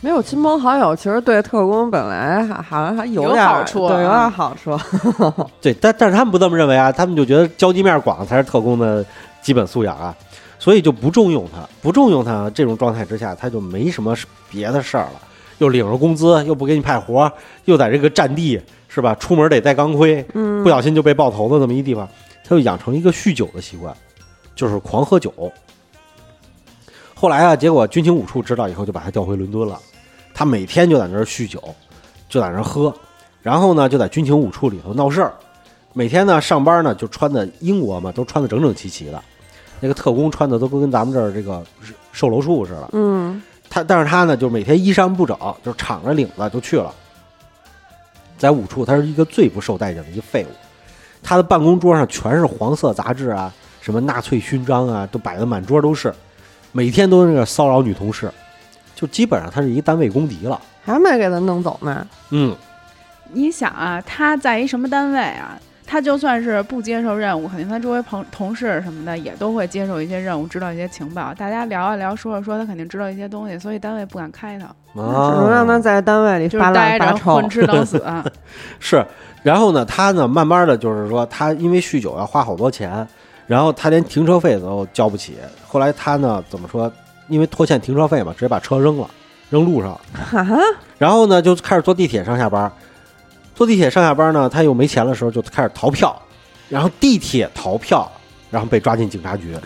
没有亲朋好友，其实对特工本来还好像还有有点好处啊对，有点好处。对，但但是他们不这么认为啊，他们就觉得交际面广才是特工的基本素养啊，所以就不重用他，不重用他。这种状态之下，他就没什么别的事儿了，又领着工资，又不给你派活儿，又在这个战地是吧？出门得带钢盔，嗯不小心就被爆头的这么一地方，他就养成一个酗酒的习惯，就是狂喝酒。后来啊，结果军情五处知道以后，就把他调回伦敦了。他每天就在那儿酗酒，就在那儿喝，然后呢，就在军情五处里头闹事儿。每天呢上班呢就穿的英国嘛，都穿的整整齐齐的，那个特工穿的都跟咱们这儿这个售楼处似的。嗯他但是他呢，就每天衣衫不整，就敞着领子就去了。在五处，他是一个最不受待见的一个废物。他的办公桌上全是黄色杂志啊，什么纳粹勋章啊，都摆的满桌都是，每天都是那个骚扰女同事，就基本上他是一个单位公敌了。还没给他弄走呢。嗯，你想啊，他在一什么单位啊？他就算是不接受任务，肯定他周围朋同事什么的也都会接受一些任务，知道一些情报。大家聊一聊，说着说，他肯定知道一些东西，所以单位不敢开他，只能让他在单位里就是发待着发臭混。吃等死。啊是，然后呢，他呢，慢慢的就是说，他因为酗酒要花好多钱，然后他连停车费都交不起。后来他呢，怎么说？因为拖欠停车费嘛，直接把车扔了，扔路上。哈，然后呢，就开始坐地铁上下班。坐地铁上下班呢，他又没钱的时候，就开始逃票，然后地铁逃票，然后被抓进警察局。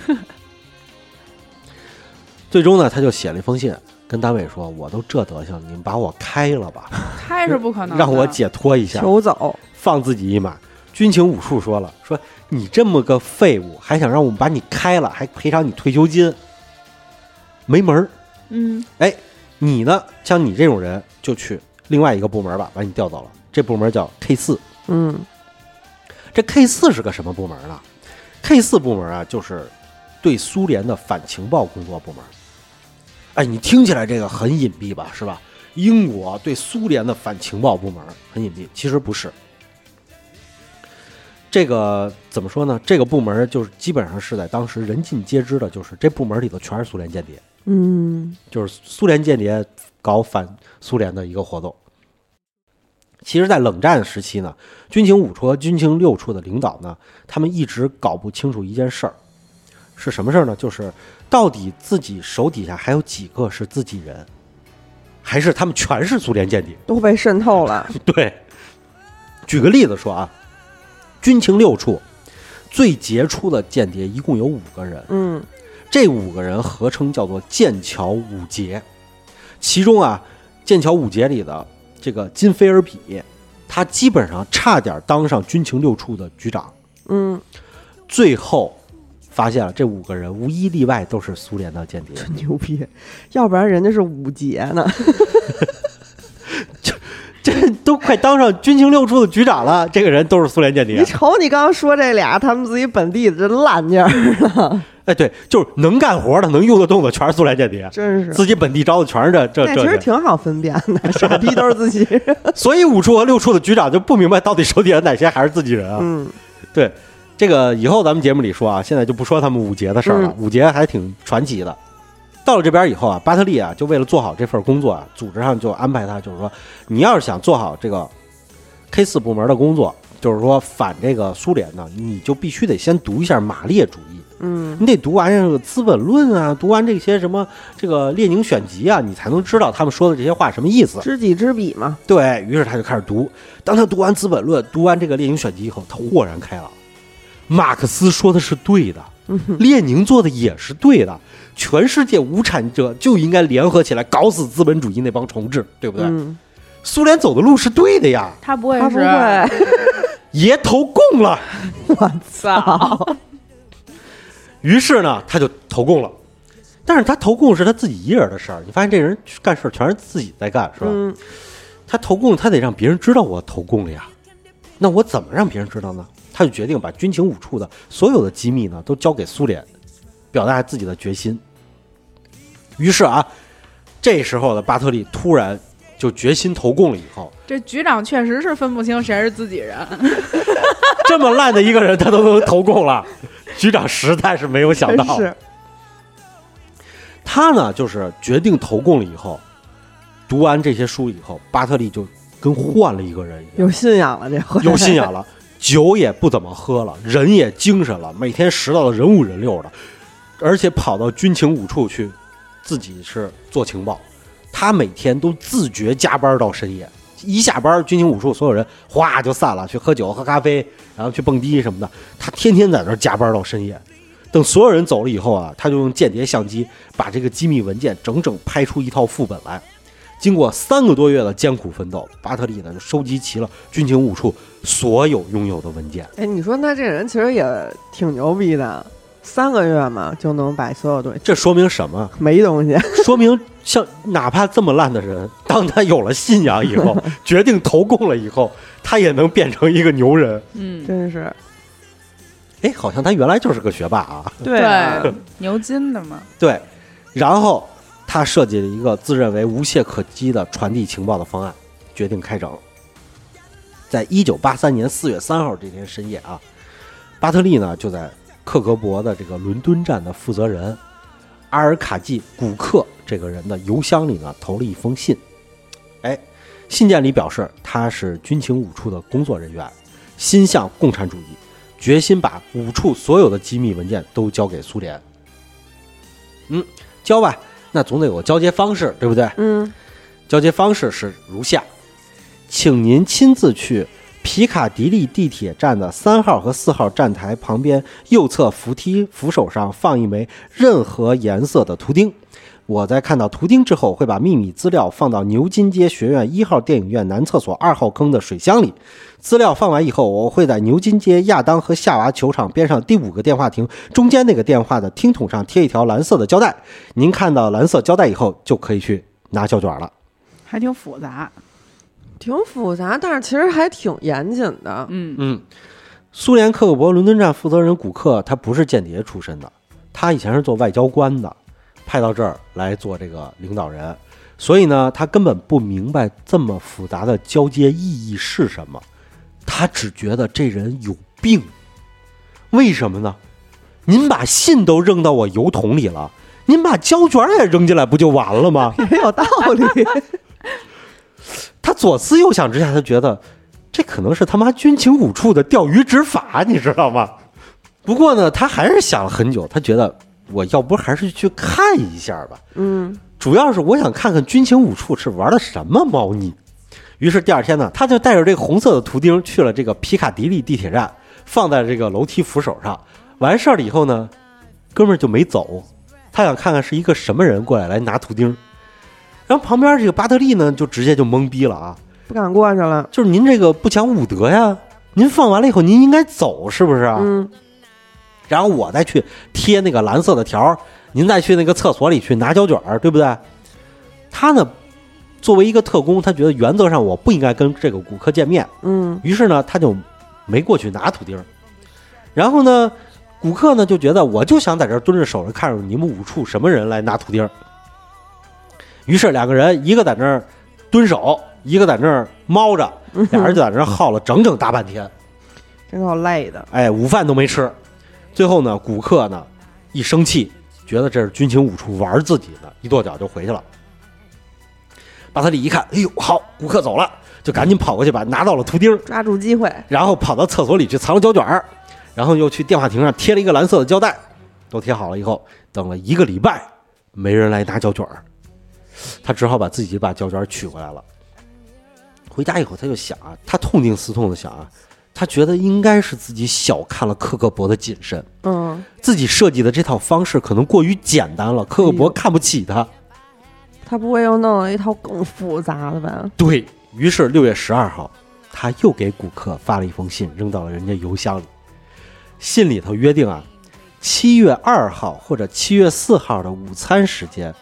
最终呢，他就写了一封信，跟单位说：“我都这德行，你们把我开了吧，开是不可能，让我解脱一下。”求走。放自己一马。军情五处说了，说你这么个废物，还想让我们把你开了，还赔偿你退休金，没门儿。嗯，哎你呢，像你这种人，就去另外一个部门吧，把你调走了。这部门叫 K 四。嗯这 K 四是个什么部门呢？K 四部门啊，就是对苏联的反情报工作部门。哎，你听起来这个很隐蔽吧，是吧？英国对苏联的反情报部门很隐蔽，其实不是。这个怎么说呢？这个部门就是基本上是在当时人尽皆知的，就是这部门里头全是苏联间谍，嗯就是苏联间谍搞反苏联的一个活动。其实，在冷战时期呢，军情五处和军情六处的领导呢，他们一直搞不清楚一件事儿，是什么事儿呢？就是到底自己手底下还有几个是自己人，还是他们全是苏联间谍？都被渗透了。对，举个例子说啊，军情六处最杰出的间谍一共有五个人，嗯这五个人合称叫做剑桥五杰，其中啊，剑桥五杰里的这个金菲尔比，他基本上差点当上军情六处的局长，嗯，最后发现了这五个人无一例外都是苏联的间谍。真牛逼，要不然人家是五杰呢。这都快当上军情六处的局长了，这个人都是苏联间谍你。瞅你刚刚说这俩，他们自己本地的这烂劲儿，哎，对，就是能干活的、能用得动的，全是苏联间谍。真是。自己本地招的全是这这这其实，挺好分辨的，傻逼都是自己人。所以五处和六处的局长就不明白到底手底下哪些还是自己人啊？嗯对，这个以后咱们节目里说啊，现在就不说他们五杰的事儿了，五杰还挺传奇的。到了这边以后啊，巴特利啊，就为了做好这份工作啊，组织上就安排他，就是说，你要是想做好这个 K 四部门的工作，就是说反这个苏联呢，你就必须得先读一下马列主义。嗯你得读完这个《资本论》啊，读完这些什么这个列宁选集啊，你才能知道他们说的这些话什么意思。知己知彼嘛。对于是，他就开始读。当他读完《资本论》，读完这个列宁选集以后，他豁然开朗。马克思说的是对的，列宁做的也是对的。全世界无产者就应该联合起来搞死资本主义那帮虫子，对不对？嗯，苏联走的路是对的呀，他不会他不是会，爷投共了。我操！于是呢，他就投共了。但是他投共是他自己一人的事儿，你发现这人干事儿全是自己在干，是吧？嗯他投共，他得让别人知道我投共了呀。那我怎么让别人知道呢？他就决定把军情五处的所有的机密呢都交给苏联，表达自己的决心。于是啊，这时候的巴特利突然就决心投共了。以后这局长确实是分不清谁是自己人，这么烂的一个人，他都能投共了，局长实在是没有想到。是他呢，就是决定投共了以后，读完这些书以后，巴特利就跟换了一个人一样，有信仰了，这回有信仰了，酒也不怎么喝了，人也精神了，每天拾到的人五人六的，而且跑到军情五处去，自己是做情报。他每天都自觉加班到深夜，一下班，军情五处所有人哗就散了，去喝酒、喝咖啡，然后去蹦迪什么的。他天天在那儿加班到深夜。等所有人走了以后啊，他就用间谍相机把这个机密文件整整拍出一套副本来。经过三个多月的艰苦奋斗，巴特利呢就收集齐了军情五处所有拥有的文件。哎，你说那这人其实也挺牛逼的，三个月嘛就能把所有东西这说明什么？没东西，说明像哪怕这么烂的人，当他有了信仰以后，决定投共了以后，他也能变成一个牛人。嗯，真是哎，好像他原来就是个学霸啊。对啊对，牛津的嘛，对，然后他设计了一个自认为无懈可击的传递情报的方案，决定开整。在一九八三年四月三号这天深夜啊，巴特利呢就在克格勃的这个伦敦站的负责人阿尔卡季·古克这个人的邮箱里呢投了一封信。哎，信件里表示他是军情五处的工作人员，心向共产主义，决心把五处所有的机密文件都交给苏联。嗯，交吧，那总得有个交接方式，对不对？嗯交接方式是如下，请您亲自去皮卡迪利地铁站的三号和四号站台旁边右侧扶梯扶手上放一枚任何颜色的图钉。我在看到图钉之后，会把秘密资料放到牛津街学院一号电影院男厕所二号坑的水箱里。资料放完以后，我会在牛津街亚当和夏娃球场边上第五个电话亭中间那个电话的听筒上贴一条蓝色的胶带。您看到蓝色胶带以后，就可以去拿胶卷了。还挺复杂。挺复杂，但是其实还挺严谨的。嗯，嗯，苏联克格勃伦敦站负责人古克，他不是间谍出身的，他以前是做外交官的，派到这儿来做这个领导人，所以呢，他根本不明白这么复杂的交接意义是什么，他只觉得这人有病。为什么呢？您把信都扔到我邮筒里了，您把胶卷也扔进来不就完了吗？也有道理，他左思右想之下，他觉得这可能是他妈军情五处的钓鱼执法，你知道吗？不过呢，他还是想了很久，他觉得我要不还是去看一下吧。嗯主要是我想看看军情五处是玩的什么猫腻。于是第二天呢，他就带着这个红色的图钉去了这个皮卡迪利地铁站，放在这个楼梯扶手上。完事儿了以后呢，哥们儿就没走，他想看看是一个什么人过来来拿图钉。然后旁边这个巴特利呢，就直接就懵逼了啊！不敢过去了。就是您这个不讲武德呀！您放完了以后，您应该走，是不是啊？嗯然后我再去贴那个蓝色的条儿，您再去那个厕所里去拿胶卷儿，对不对？他呢，作为一个特工，他觉得原则上我不应该跟这个顾客见面，嗯于是呢，他就没过去拿图钉儿。然后呢，顾客呢就觉得我就想在这儿蹲着守着，看着你们五处什么人来拿图钉儿。于是两个人一个在那儿蹲守，一个在那儿猫着，俩人就在那儿耗了整整大半天。真够累的。哎，午饭都没吃。最后呢，古克呢一生气，觉得这是军情五处玩自己呢，一跺脚就回去了。巴特利一看，哎呦，好，古克走了，就赶紧跑过去把拿到了图钉，抓住机会，然后跑到厕所里去藏了胶卷儿，然后又去电话亭上贴了一个蓝色的胶带，都贴好了以后，等了一个礼拜，没人来拿胶卷儿，他只好把自己把胶卷取回来了。回家以后，他就想啊，他痛定思痛的想啊，他觉得应该是自己小看了克格勃的谨慎，嗯，自己设计的这套方式可能过于简单了，克格勃看不起他。他不会又弄了一套更复杂的吧？对于是，六月十二号，他又给古克发了一封信，扔到了人家邮箱里。信里头约定啊，七月二号或者七月四号的午餐时间，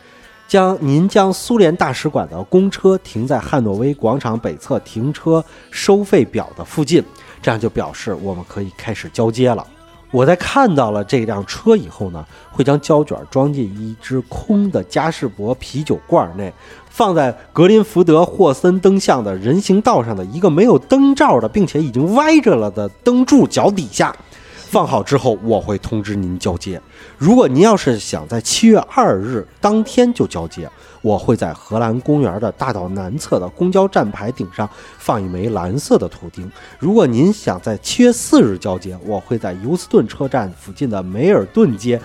将您将苏联大使馆的公车停在汉诺威广场北侧停车收费表的附近，这样就表示我们可以开始交接了。我在看到了这辆车以后呢，会将胶卷装进一只空的嘉士伯啤酒罐内，放在格林福德霍森灯像的人行道上的一个没有灯罩的，并且已经歪着了的灯柱脚底下。放好之后，我会通知您交接。如果您要是想在七月二日当天就交接，我会在荷兰公园的大道南侧的公交站牌顶上放一枚蓝色的图钉。如果您想在七月四日交接，我会在尤斯顿车站附近的梅尔顿街。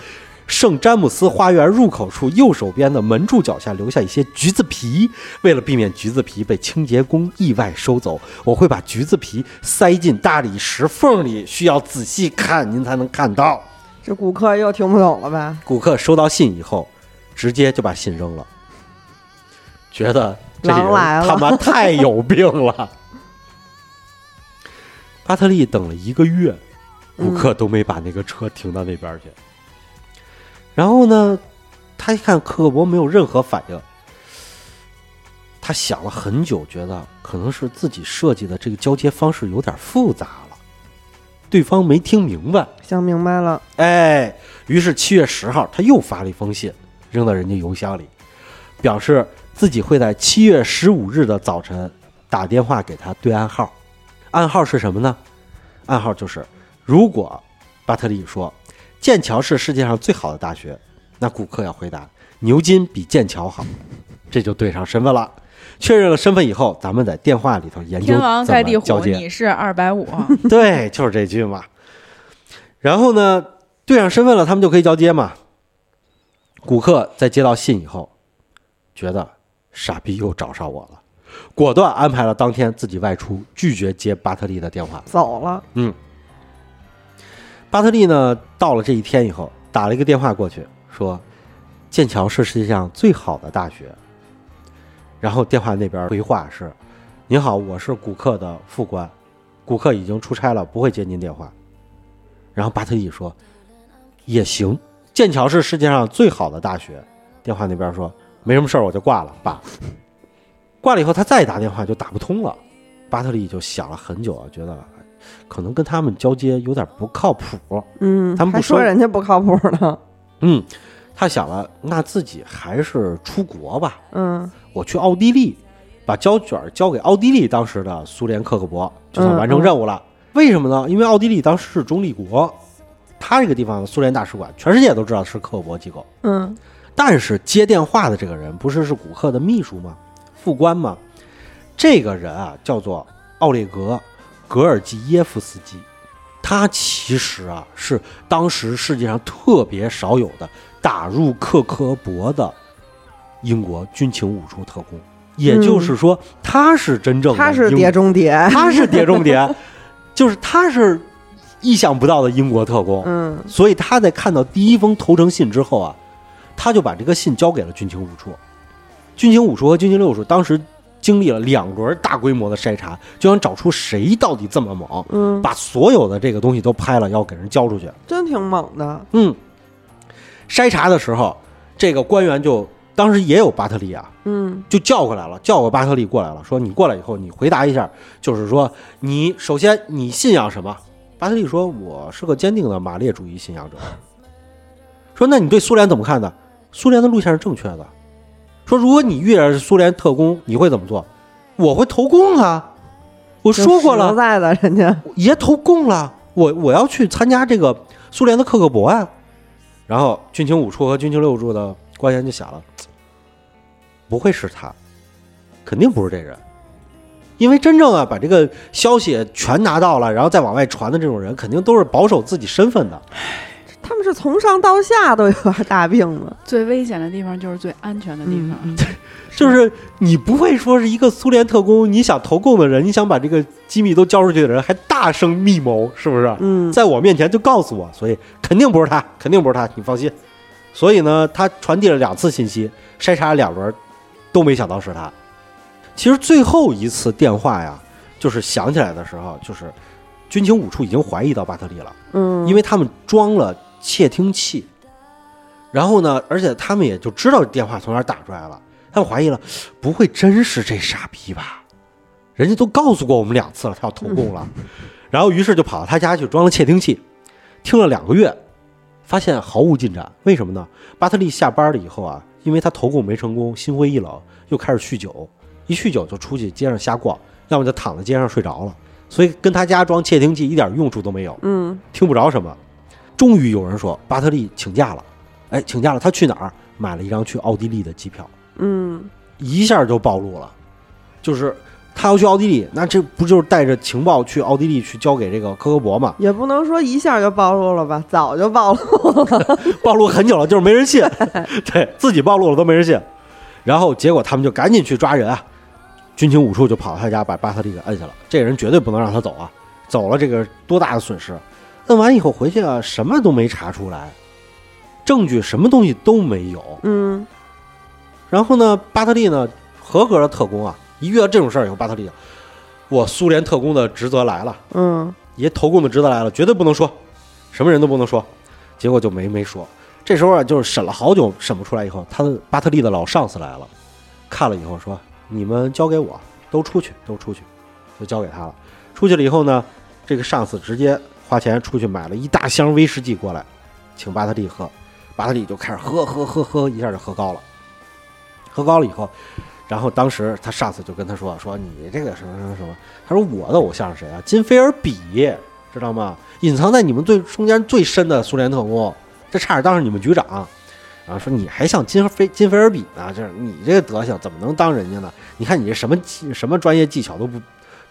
圣詹姆斯花园入口处右手边的门柱脚下留下一些橘子皮，为了避免橘子皮被清洁工意外收走，我会把橘子皮塞进大理石缝里，需要仔细看您才能看到。这顾客又听不懂了吧？顾客收到信以后，直接就把信扔了，觉得这人来了他妈太有病了。巴特利等了一个月，顾客都没把那个车停到那边去。然后呢，他一看克格勃没有任何反应，他想了很久，觉得可能是自己设计的这个交接方式有点复杂了，对方没听明白。想明白了，哎，于是七月十号，他又发了一封信，扔到人家邮箱里，表示自己会在七月十五日的早晨打电话给他对暗号，暗号是什么呢？暗号就是，如果巴特利说剑桥是世界上最好的大学，那顾客要回答牛津比剑桥好，这就对上身份了。确认了身份以后，咱们在电话里头研究天王怎盖地虎，么交接。你是二百五，对，就是这句嘛。然后呢，对上身份了，他们就可以交接嘛。顾客在接到信以后，觉得傻逼又找上我了，果断安排了当天自己外出，拒绝接巴特利的电话。走了，巴特利呢，到了这一天以后，打了一个电话过去，说剑桥是世界上最好的大学。然后电话那边回话是：“您好，我是古克的副官，古克已经出差了，不会接您电话。”然后巴特利说：“也行，剑桥是世界上最好的大学。”电话那边说：“没什么事儿，我就挂了，爸。”挂了以后，他再打电话就打不通了。巴特利就想了很久啊，觉得可能跟他们交接有点不靠谱。嗯，他们不说人家不靠谱呢，嗯，他想了，那自己还是出国吧。嗯我去奥地利，把胶卷交给奥地利当时的苏联克格勃，就算完成任务了。为什么呢？因为奥地利当时是中立国，他这个地方的苏联大使馆，全世界都知道是克格勃机构。嗯但是接电话的这个人不是是古克的秘书吗？副官吗？这个人啊，叫做奥列格·格尔基耶夫斯基，他其实啊是当时世界上特别少有的打入克格勃的英国军情五处特工，也就是说，他是真正的他是英碟中谍，他是碟中谍，就是他是意想不到的英国特工。嗯所以他在看到第一封投诚信之后啊，他就把这个信交给了军情五处。军情五处和军情六处当时经历了两轮大规模的筛查，就想找出谁到底这么猛，嗯，把所有的这个东西都拍了，要给人交出去。真挺猛的，嗯，筛查的时候，这个官员就当时也有巴特利啊，嗯就叫过来了，叫过巴特利过来了，说你过来以后，你回答一下，就是说你首先你信仰什么？巴特利说我是个坚定的马列主义信仰者。说那你对苏联怎么看的？苏联的路线是正确的。说如果你遇到苏联特工，你会怎么做？我会投共啊！我说过了，实在的，人家爷投共了，我我要去参加这个苏联的克格勃啊。然后军情五处和军情六处的官员就想了，不会是他，肯定不是这人，因为真正啊把这个消息全拿到了，然后再往外传的这种人，肯定都是保守自己身份的。他们是从上到下都有大病吗？最危险的地方就是最安全的地方。嗯就是你不会说是一个苏联特工，你想投共的人，你想把这个机密都交出去的人，还大声密谋，是不是？嗯，在我面前就告诉我，所以肯定不是他，肯定不是他，你放心。所以呢，他传递了两次信息，筛查了两轮，都没想到是他。其实最后一次电话呀，就是想起来的时候，就是军情五处已经怀疑到巴特利了，嗯，因为他们装了窃听器，然后呢，而且他们也就知道电话从哪儿打出来了，他们怀疑了，不会真是这傻逼吧？人家都告诉过我们两次了，他要投共了，然后于是就跑到他家去装了窃听器，听了两个月，发现毫无进展。为什么呢？巴特利下班了以后啊，因为他投共没成功，心灰意冷，又开始酗酒，一酗酒就出去街上瞎逛，要么就躺在街上睡着了，所以跟他家装窃听器一点用处都没有。嗯听不着什么。终于有人说巴特利请假了，哎，请假了，他去哪儿？买了一张去奥地利的机票，嗯一下就暴露了，就是他要去奥地利，那这不就是带着情报去奥地利去交给这个科格勃吗？也不能说一下就暴露了吧，早就暴露了。暴露很久了，就是没人信，对自己暴露了都没人信。然后结果他们就赶紧去抓人啊，军情五处就跑到他家把巴特利给摁下了。这个人绝对不能让他走啊，走了这个多大的损失！摁完以后回去啊，什么都没查出来，证据什么东西都没有。嗯然后呢，巴特利呢，合格的特工啊，一遇到这种事儿以后，巴特利，我苏联特工的职责来了，嗯也投共的职责来了，绝对不能说，什么人都不能说。结果就没没说。这时候啊，就是审了好久，审不出来以后，他的巴特利的老上司来了，看了以后说：“你们交给我，都出去，都出去。”就交给他了。出去了以后呢，这个上司直接花钱出去买了一大箱威士忌过来，请巴特利喝。巴特利就开始喝喝喝喝，一下就喝高了。喝高了以后，然后当时他上司就跟他说：“说你这个什么什么什么。”他说：“我的偶像是谁啊？金菲尔比，知道吗？隐藏在你们最中间最深的苏联特工，这差点当上你们局长。”然后说：“你还像金菲金菲尔比呢？就是你这个德行怎么能当人家呢？你看你这什么技什么专业技巧都不，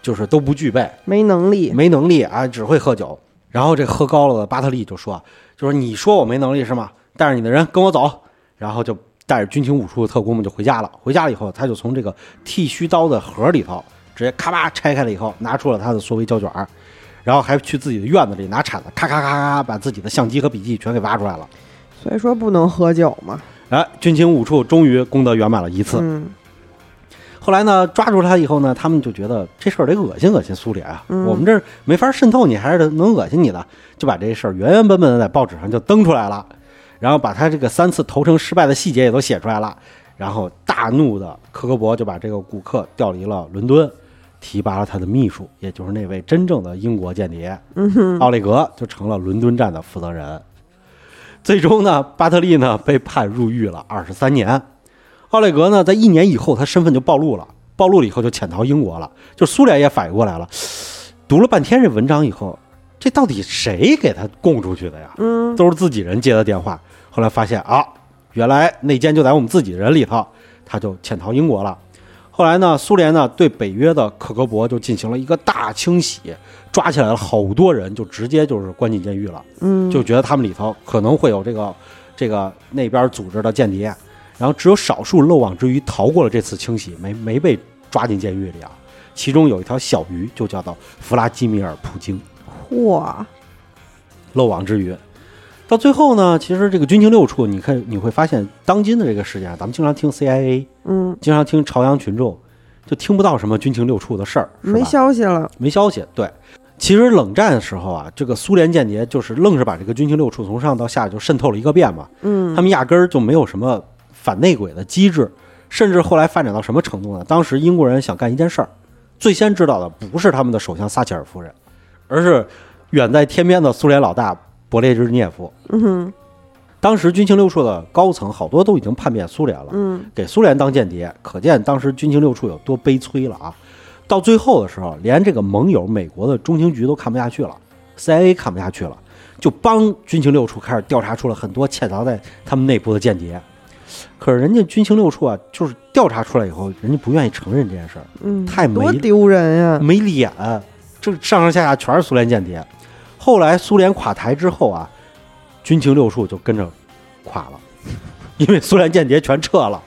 就是都不具备。”没能力。没能力啊，只会喝酒。然后这喝高了的巴特利就说：“就说你说我没能力是吗？带着你的人跟我走。”然后就带着军情五处的特工们就回家了。回家了以后，他就从这个剃须刀的盒里头直接咔吧拆开了以后，拿出了他的缩微胶卷儿，然后还去自己的院子里拿铲子咔咔咔咔把自己的相机和笔记全给挖出来了。所以说不能喝酒嘛。哎，军情五处终于功德圆满了一次。嗯后来呢，抓住他以后呢，他们就觉得这事儿得恶心恶心苏联啊，嗯我们这儿没法渗透你，还是能恶心你的，就把这事儿原原本本的在报纸上就登出来了，然后把他这个三次投诚失败的细节也都写出来了，然后大怒的科格勃就把这个古克调离了伦敦，提拔了他的秘书，也就是那位真正的英国间谍嗯，奥利格，就成了伦敦站的负责人。最终呢，巴特利呢被判入狱了二十三年。奥列格呢，在一年以后，他身份就暴露了，暴露了以后就潜逃英国了。就苏联也反应过来了，读了半天这文章以后，这到底谁给他供出去的呀？嗯都是自己人接的电话。后来发现啊，原来内奸就在我们自己人里头，他就潜逃英国了。后来呢，苏联呢对北约的克格勃就进行了一个大清洗，抓起来了好多人，就直接就是关进监狱了。嗯，就觉得他们里头可能会有这个这个那边组织的间谍，然后只有少数漏网之鱼逃过了这次清洗，没没被抓进监狱里啊。其中有一条小鱼，就叫做弗拉基米尔·普京，嚯，漏网之鱼。到最后呢，其实这个军情六处，你看你会发现，当今的这个世界上，咱们经常听 CIA，嗯，经常听朝阳群众，就听不到什么军情六处的事儿，是吧没消息了。没消息。对，其实冷战的时候啊，这个苏联间谍就是愣是把这个军情六处从上到下就渗透了一个遍嘛。嗯他们压根儿就没有什么反内鬼的机制，甚至后来发展到什么程度呢？当时英国人想干一件事儿，最先知道的不是他们的首相撒切尔夫人，而是远在天边的苏联老大勃列日涅夫。嗯哼当时军情六处的高层好多都已经叛变苏联了，嗯给苏联当间谍，可见当时军情六处有多悲催了啊！到最后的时候，连这个盟友美国的中情局都看不下去了，CIA 看不下去了，就帮军情六处开始调查出了很多潜藏在他们内部的间谍。可是人家军情六处啊，就是调查出来以后，人家不愿意承认这件事儿，嗯，太没多丢人呀！没脸，这上上下下全是苏联间谍。后来苏联垮台之后啊，军情六处就跟着垮了，因为苏联间谍全撤了，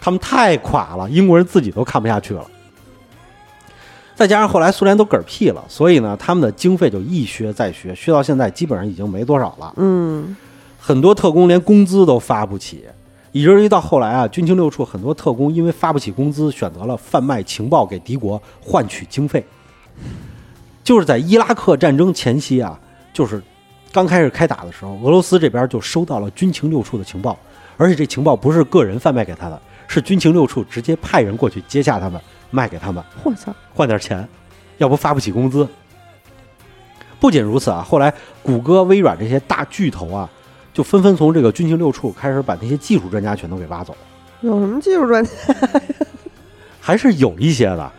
他们太垮了，英国人自己都看不下去了。再加上后来苏联都嗝屁了，所以呢，他们的经费就一削再削，削到现在基本上已经没多少了。嗯很多特工连工资都发不起，以至于到后来啊，军情六处很多特工因为发不起工资，选择了贩卖情报给敌国换取经费。就是在伊拉克战争前夕啊，就是刚开始开打的时候，俄罗斯这边就收到了军情六处的情报，而且这情报不是个人贩卖给他的，是军情六处直接派人过去接下他们，卖给他们。我操，换点钱，要不发不起工资。不仅如此啊，后来谷歌、微软这些大巨头啊，就纷纷从这个军情六处开始把那些技术专家全都给挖走，有什么技术专家？还是有一些的。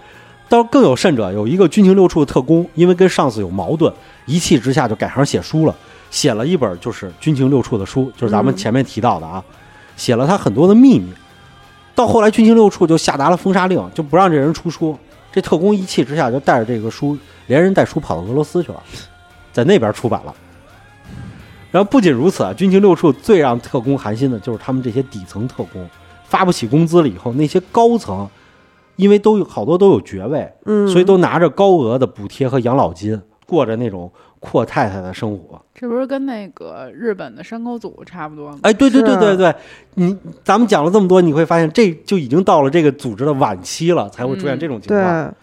倒更有甚者，有一个军情六处的特工，因为跟上司有矛盾，一气之下就改行写书了，写了一本就是军情六处的书，就是咱们嗯前面提到的啊，写了他很多的秘密。到后来，军情六处就下达了封杀令，就不让这人出书。这特工一气之下就带着这个书，连人带书跑到俄罗斯去了，在那边出版了。然后不仅如此啊，军情六处最让特工寒心的就是他们这些底层特工发不起工资了以后，那些高层因为都有好多都有爵位，嗯，所以都拿着高额的补贴和养老金，过着那种阔太太的生活。这不是跟那个日本的山口组差不多吗？哎，对对对对对，你咱们讲了这么多，你会发现这就已经到了这个组织的晚期了，才会出现这种情况。对，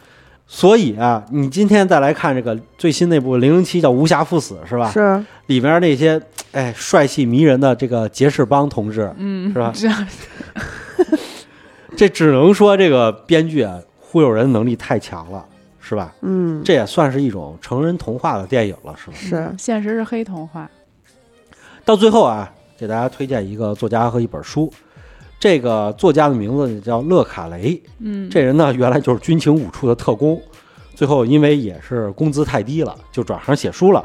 所以啊，你今天再来看这个最新那部《零零七》叫《无暇赴死》，是吧？是里面那些哎帅气迷人的这个杰士邦同志，嗯，是吧这样 这只能说这个编剧啊忽悠人能力太强了，是吧？嗯，这也算是一种成人童话的电影了，是吧？是嗯现实是黑童话。到最后啊，给大家推荐一个作家和一本书。这个作家的名字叫勒卡雷，嗯，这人呢原来就是军情五处的特工，最后因为也是工资太低了，就转行写书了。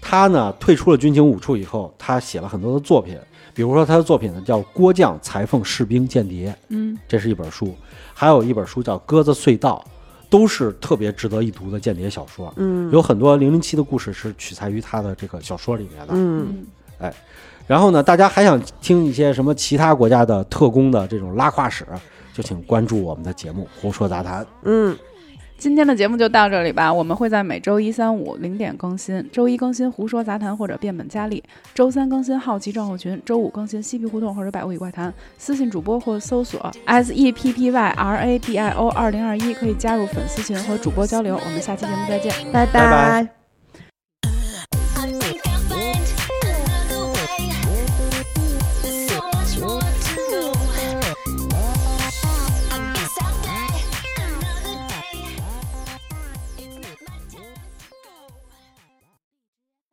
他呢退出了军情五处以后，他写了很多的作品，比如说他的作品呢叫《郭将、裁缝、士兵、间谍》，嗯。这是一本书，还有一本书叫《鸽子隧道》，都是特别值得一读的间谍小说。嗯。有很多零零七的故事是取材于他的这个小说里面的。嗯。嗯然后呢，大家还想听一些什么其他国家的特工的这种拉胯史，就请关注我们的节目《胡说杂谈》。嗯，今天的节目就到这里吧。我们会在每周一、三、五零点更新，周一更新胡说杂谈或者变本加厉，周三更新好奇症候群，周五更新嬉皮胡同或者百物语怪谈。私信主播或搜索 S E P P Y R A D I O 二零二一，可以加入粉丝群和主播交流。我们下期节目再见。拜拜拜